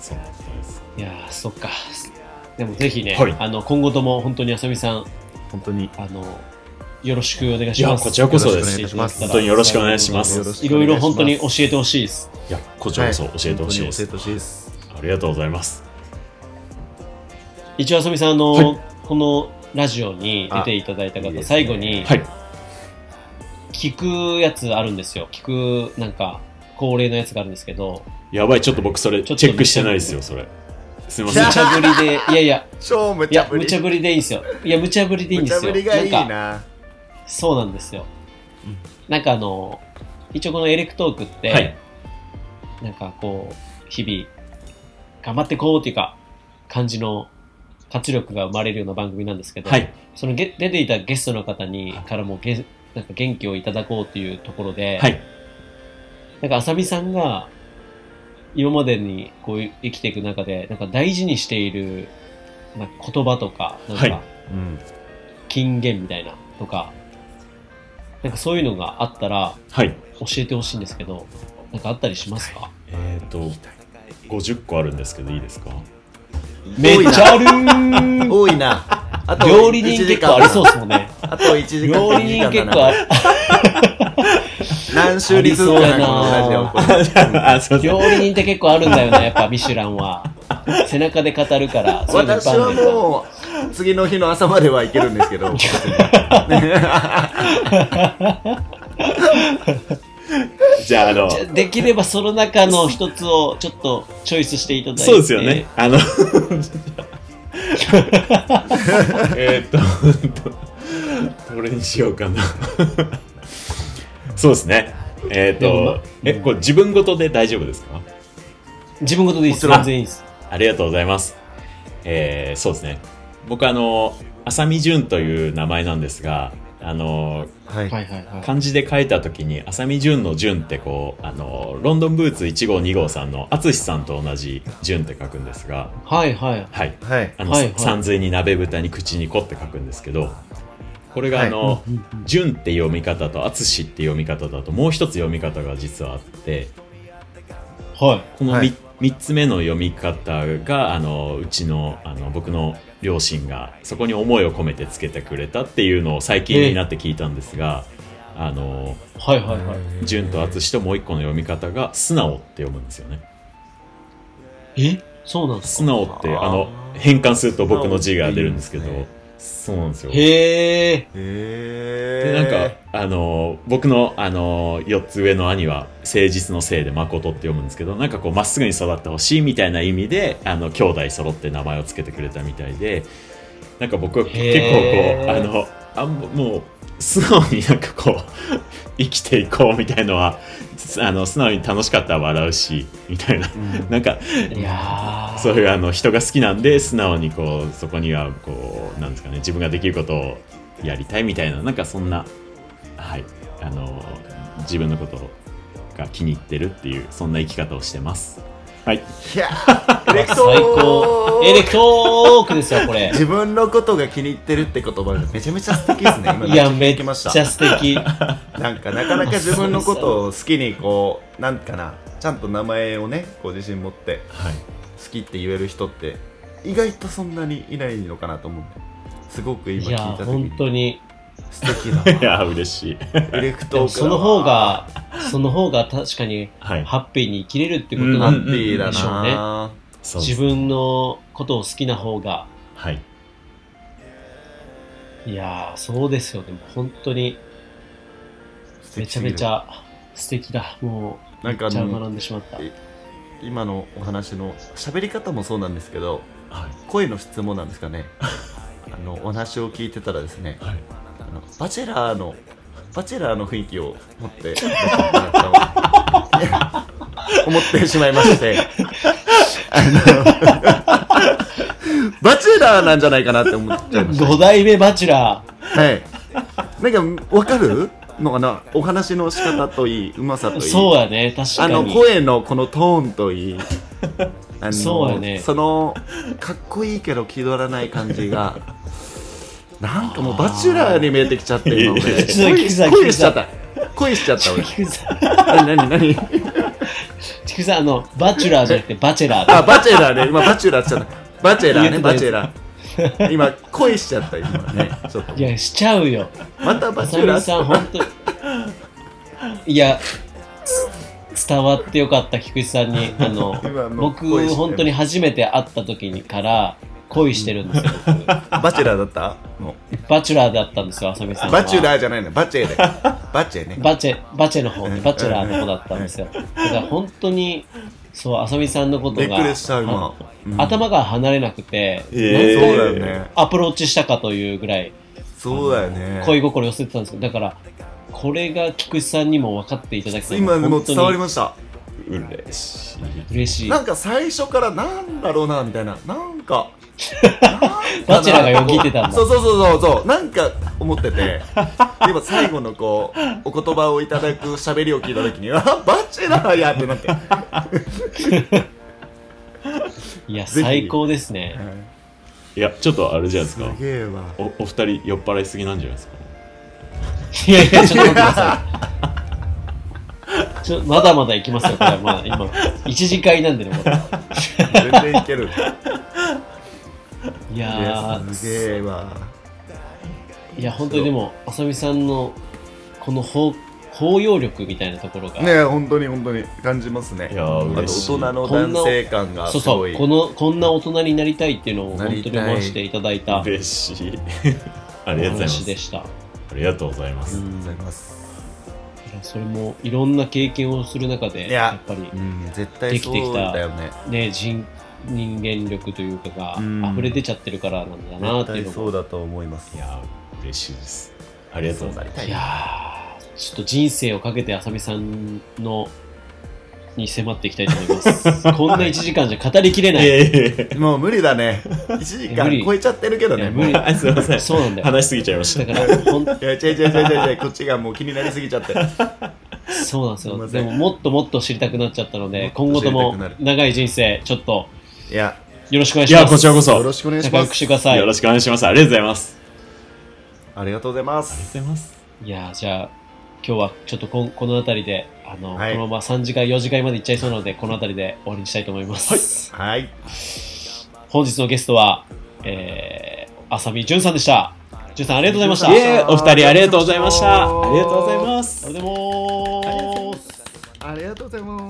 そうですいやー、そっか。でもぜひね、はい。あの今後とも本当にあさみさん、本当に。あの、よろしくお願いいします。やこちらこそでよろすしくお願いします。本当によろしくお願いします。よろしいろいろくお願いします本当に教えてほしいです。いやこちらこそ教えてほしいです、は本当に教えてほしいです。ありがとうございます一応あさみさん、あの、はい。このラジオに出ていただいた方、あいいですね。最後にはい。聞くやつあるんですよ。聞く、なんか、恒例のやつがあるんですけど、やばいちょっと僕それチちょっとェックしてないですよそれ。すいません。無茶ぶりで、いやいや、超無いや茶、ぶり。無茶ぶりでいいんですよ。いや、無茶ぶりでいいん無ですよ。茶ぶりがいいな。んかなそうなんですよ。なんかあの、一応このエレクトークって、はい。なんかこう、日々、頑張ってこうっていうか、感じの活力が生まれるような番組なんですけど、はい。そのゲ出ていたゲストの方にからもゲなんか元気をいただこうっていうところで、はい。なんか浅見さんが今までにこう生きていく中でなんか大事にしているなんか言葉とかなんはい。かうん。金言みたいなとか、なんかそういうのがあったらはい。教えてほしいんですけどなんかあったりしますか？えっ、ー、と50個あるんですけどいいですか？めっちゃあるー。多いな。あと料理人1時結構ありそうですもんね。あと1時間料理人結構何週率かなこのラジオ。これあすいません料理人って結構あるんだよねやっぱミシュランは。背中で語るから私はもう次の日の朝まではいけるんですけど じゃああのできればその中の一つをちょっとチョイスしていただいて。そうですよね。あの えーっとどれにしようかな。そうですね。えーっでもまとえこれ自分ごとで大丈夫ですか？自分ごとでいいです。全然いいです。ありがとうございます。えーそうですね。僕あの、浅見淳という名前なんですが、あの、はい。はいはいはい。漢字で書いた時に、浅見淳の淳ってこう、あの、ロンドンブーツ1号2号さんの淳さんと同じ淳って書くんですが、はいはい。はい。はい。あの、はいはい。山水に鍋豚に口にこって書くんですけど、これがあの、うんうん淳って読み方と淳って読み方だともう一つ読み方が実はあって、はい。この 3,、はい三つ目の読み方があのうちのあの僕の両親がそこに思いを込めてつけてくれたっていうのを最近になって聞いたんですが、あのはいはいはい。純と淳ともう一個の読み方が素直って読むんですよね。え？そうなんです素か直ってあの変換すると僕の字が出るんですけどそうなんですよ。へえ。へえでなんかあの僕のあの4つ上の兄は誠実のせいで誠って読むんですけどなんかこうまっすぐに育ってほしいみたいな意味であの兄弟揃って名前を付けてくれたみたいでなんか僕は結構こうあのあんもう素直になんかこう生きていこうみたいのは あの素直に楽しかったら笑うしみたいな、なんかいやー。そういうあの人が好きなんで素直にこうそこにはこうなんですかね自分ができることをやりたいみたいななんかそんなはいあの自分のことが気に入ってるっていうそんな生き方をしてますはいいやエレクト最高。エレクトークですよ、これ。自分のことが気に入ってるって言葉がめちゃめちゃ素敵ですね今いや、めめっっちゃちゃ素敵。なんかなかなか自分のことを好きにこうなんかなちゃんと名前をねこう自信持ってはい好きって言える人って意外とそんなにいないのかなと思うんですごく今聞いいやた、時本に当に。素敵だ いや嬉しい。エレクトークその方が、その方が確かにはいハッピーに生きれるってことハなんでしょうね。うです自分のことを好きな方が。はい。いやー、そうですよね。もう本当にめちゃめちゃ素敵だ。もう、なんかあめっちゃ学のんでしまった。今のお話の喋り方もそうなんですけどはい。声の質問なんですかね。あのお話を聞いてたらですねはい。あのバチェラーのバチェラーの雰囲気を持って 思ってしまいまして。あのバチェラーなんじゃないかなって思っちゃいました5代目バチュラはい。なんかわかるのかな？お話の仕方といいうまさといー。い。そうやね、確かあに。の声のこのトーンといい。あのそうやね。そのかっこいいけど気取らない感じがなんかもうバチュラーに見えてきちゃって今俺。恋しちゃった。恋しちゃった俺。菊さ。ん、何何？何菊さん、あの、バチュラーじゃなくてバチェラー。あバチェラーね。今バチュラーちゃった。バチェラーねバチェラー。今恋しちゃった今ね。ちょっと。いや、しちゃうよ。またバチュラーさん、本当いや、つ伝わってよかった、菊池さんに。あの僕、本当に初めて会った時にから恋してるんですよ。僕 バチェラーだった？もバチュラーだったんですよ、あさみさうんは。バチュラーじゃないのバチェで。バチェね。バチェ、バチェの方ね、バチェラーの方だったんですよ。だから本当に、そう、あさみさんのことが、びっくりした今あ頭が離れなくて、えーそうだよね。アプローチしたかというぐらい、そうだよね。恋心寄せてたんですよ。だから、これが菊池さんにも分かっていただきたい。今でも本当に伝わりました。嬉しい。嬉しい。なんか最初からなんだろうなみたいな。なんか バチェラーがよぎってたんだ。そうそうそうそう。そう。なんか思ってて。今最後のこうお言葉をいただく喋りを聞いた時にあバチェラーやってなって。いや、最高ですね。いやちょっとあれじゃないですか。すげえわ。おお二人酔っ払いすぎなんじゃないですか。いやいや、ちょっと待ってください。ちょまだまだ行きますよ、これ。まだ今、一次会なんでね、まだ。全然いけるいいややすげえわ。ー、いや、本当にでも、あさみさんの、この包包容力みたいなところが、ねえ本当に本当に感じますね。いや嬉しい。大人の男性感がすそうそう、この、こんな大人になりたいっていうのをな本当に思わせていただいたお嬉しい。ありがとうございます。話でした。ありがとうございます、ありがとうございます。いやそれもいろんな経験をする中で、いややっぱりうん絶対そうだよね。ね、人人間力というかがうん。溢れ出ちゃってるからなんだなっていうのそうだと思います。いやー嬉しいです。ありがとうございます。い。いやー、ちょっと人生をかけてあさみさんのに迫っていきたいと思います。こんな1時間じゃ語りきれない。ええ もう無理だね。1時間超えちゃってるけどね。無理。あすいません。そうなんだよ。話しすぎちゃいました。だから、ほんや違う違う違う違う違う。こっちがもう気になりすぎちゃって。そうなんですよ。でも、もっともっと知りたくなっちゃったので、今後とも長い人生、ちょっといやよろしくお願いいします。やこちらこそよろしくお願いします仲良くしてください。よろしくお願いしますありがとうございますありがとうございまありがとうすございますいやーじゃあ、今日はちょっとこんこの辺りで、あの、はいこのまま3時間、4時間までいっちゃいそうなので、この辺りで終わりにしたいと思います。はい本日のゲストは、えー、浅見淳さんでした。淳さんありがとうございました。お二人ありがとうございました。ありがとうございます。ありがとうございます。ありがとうございます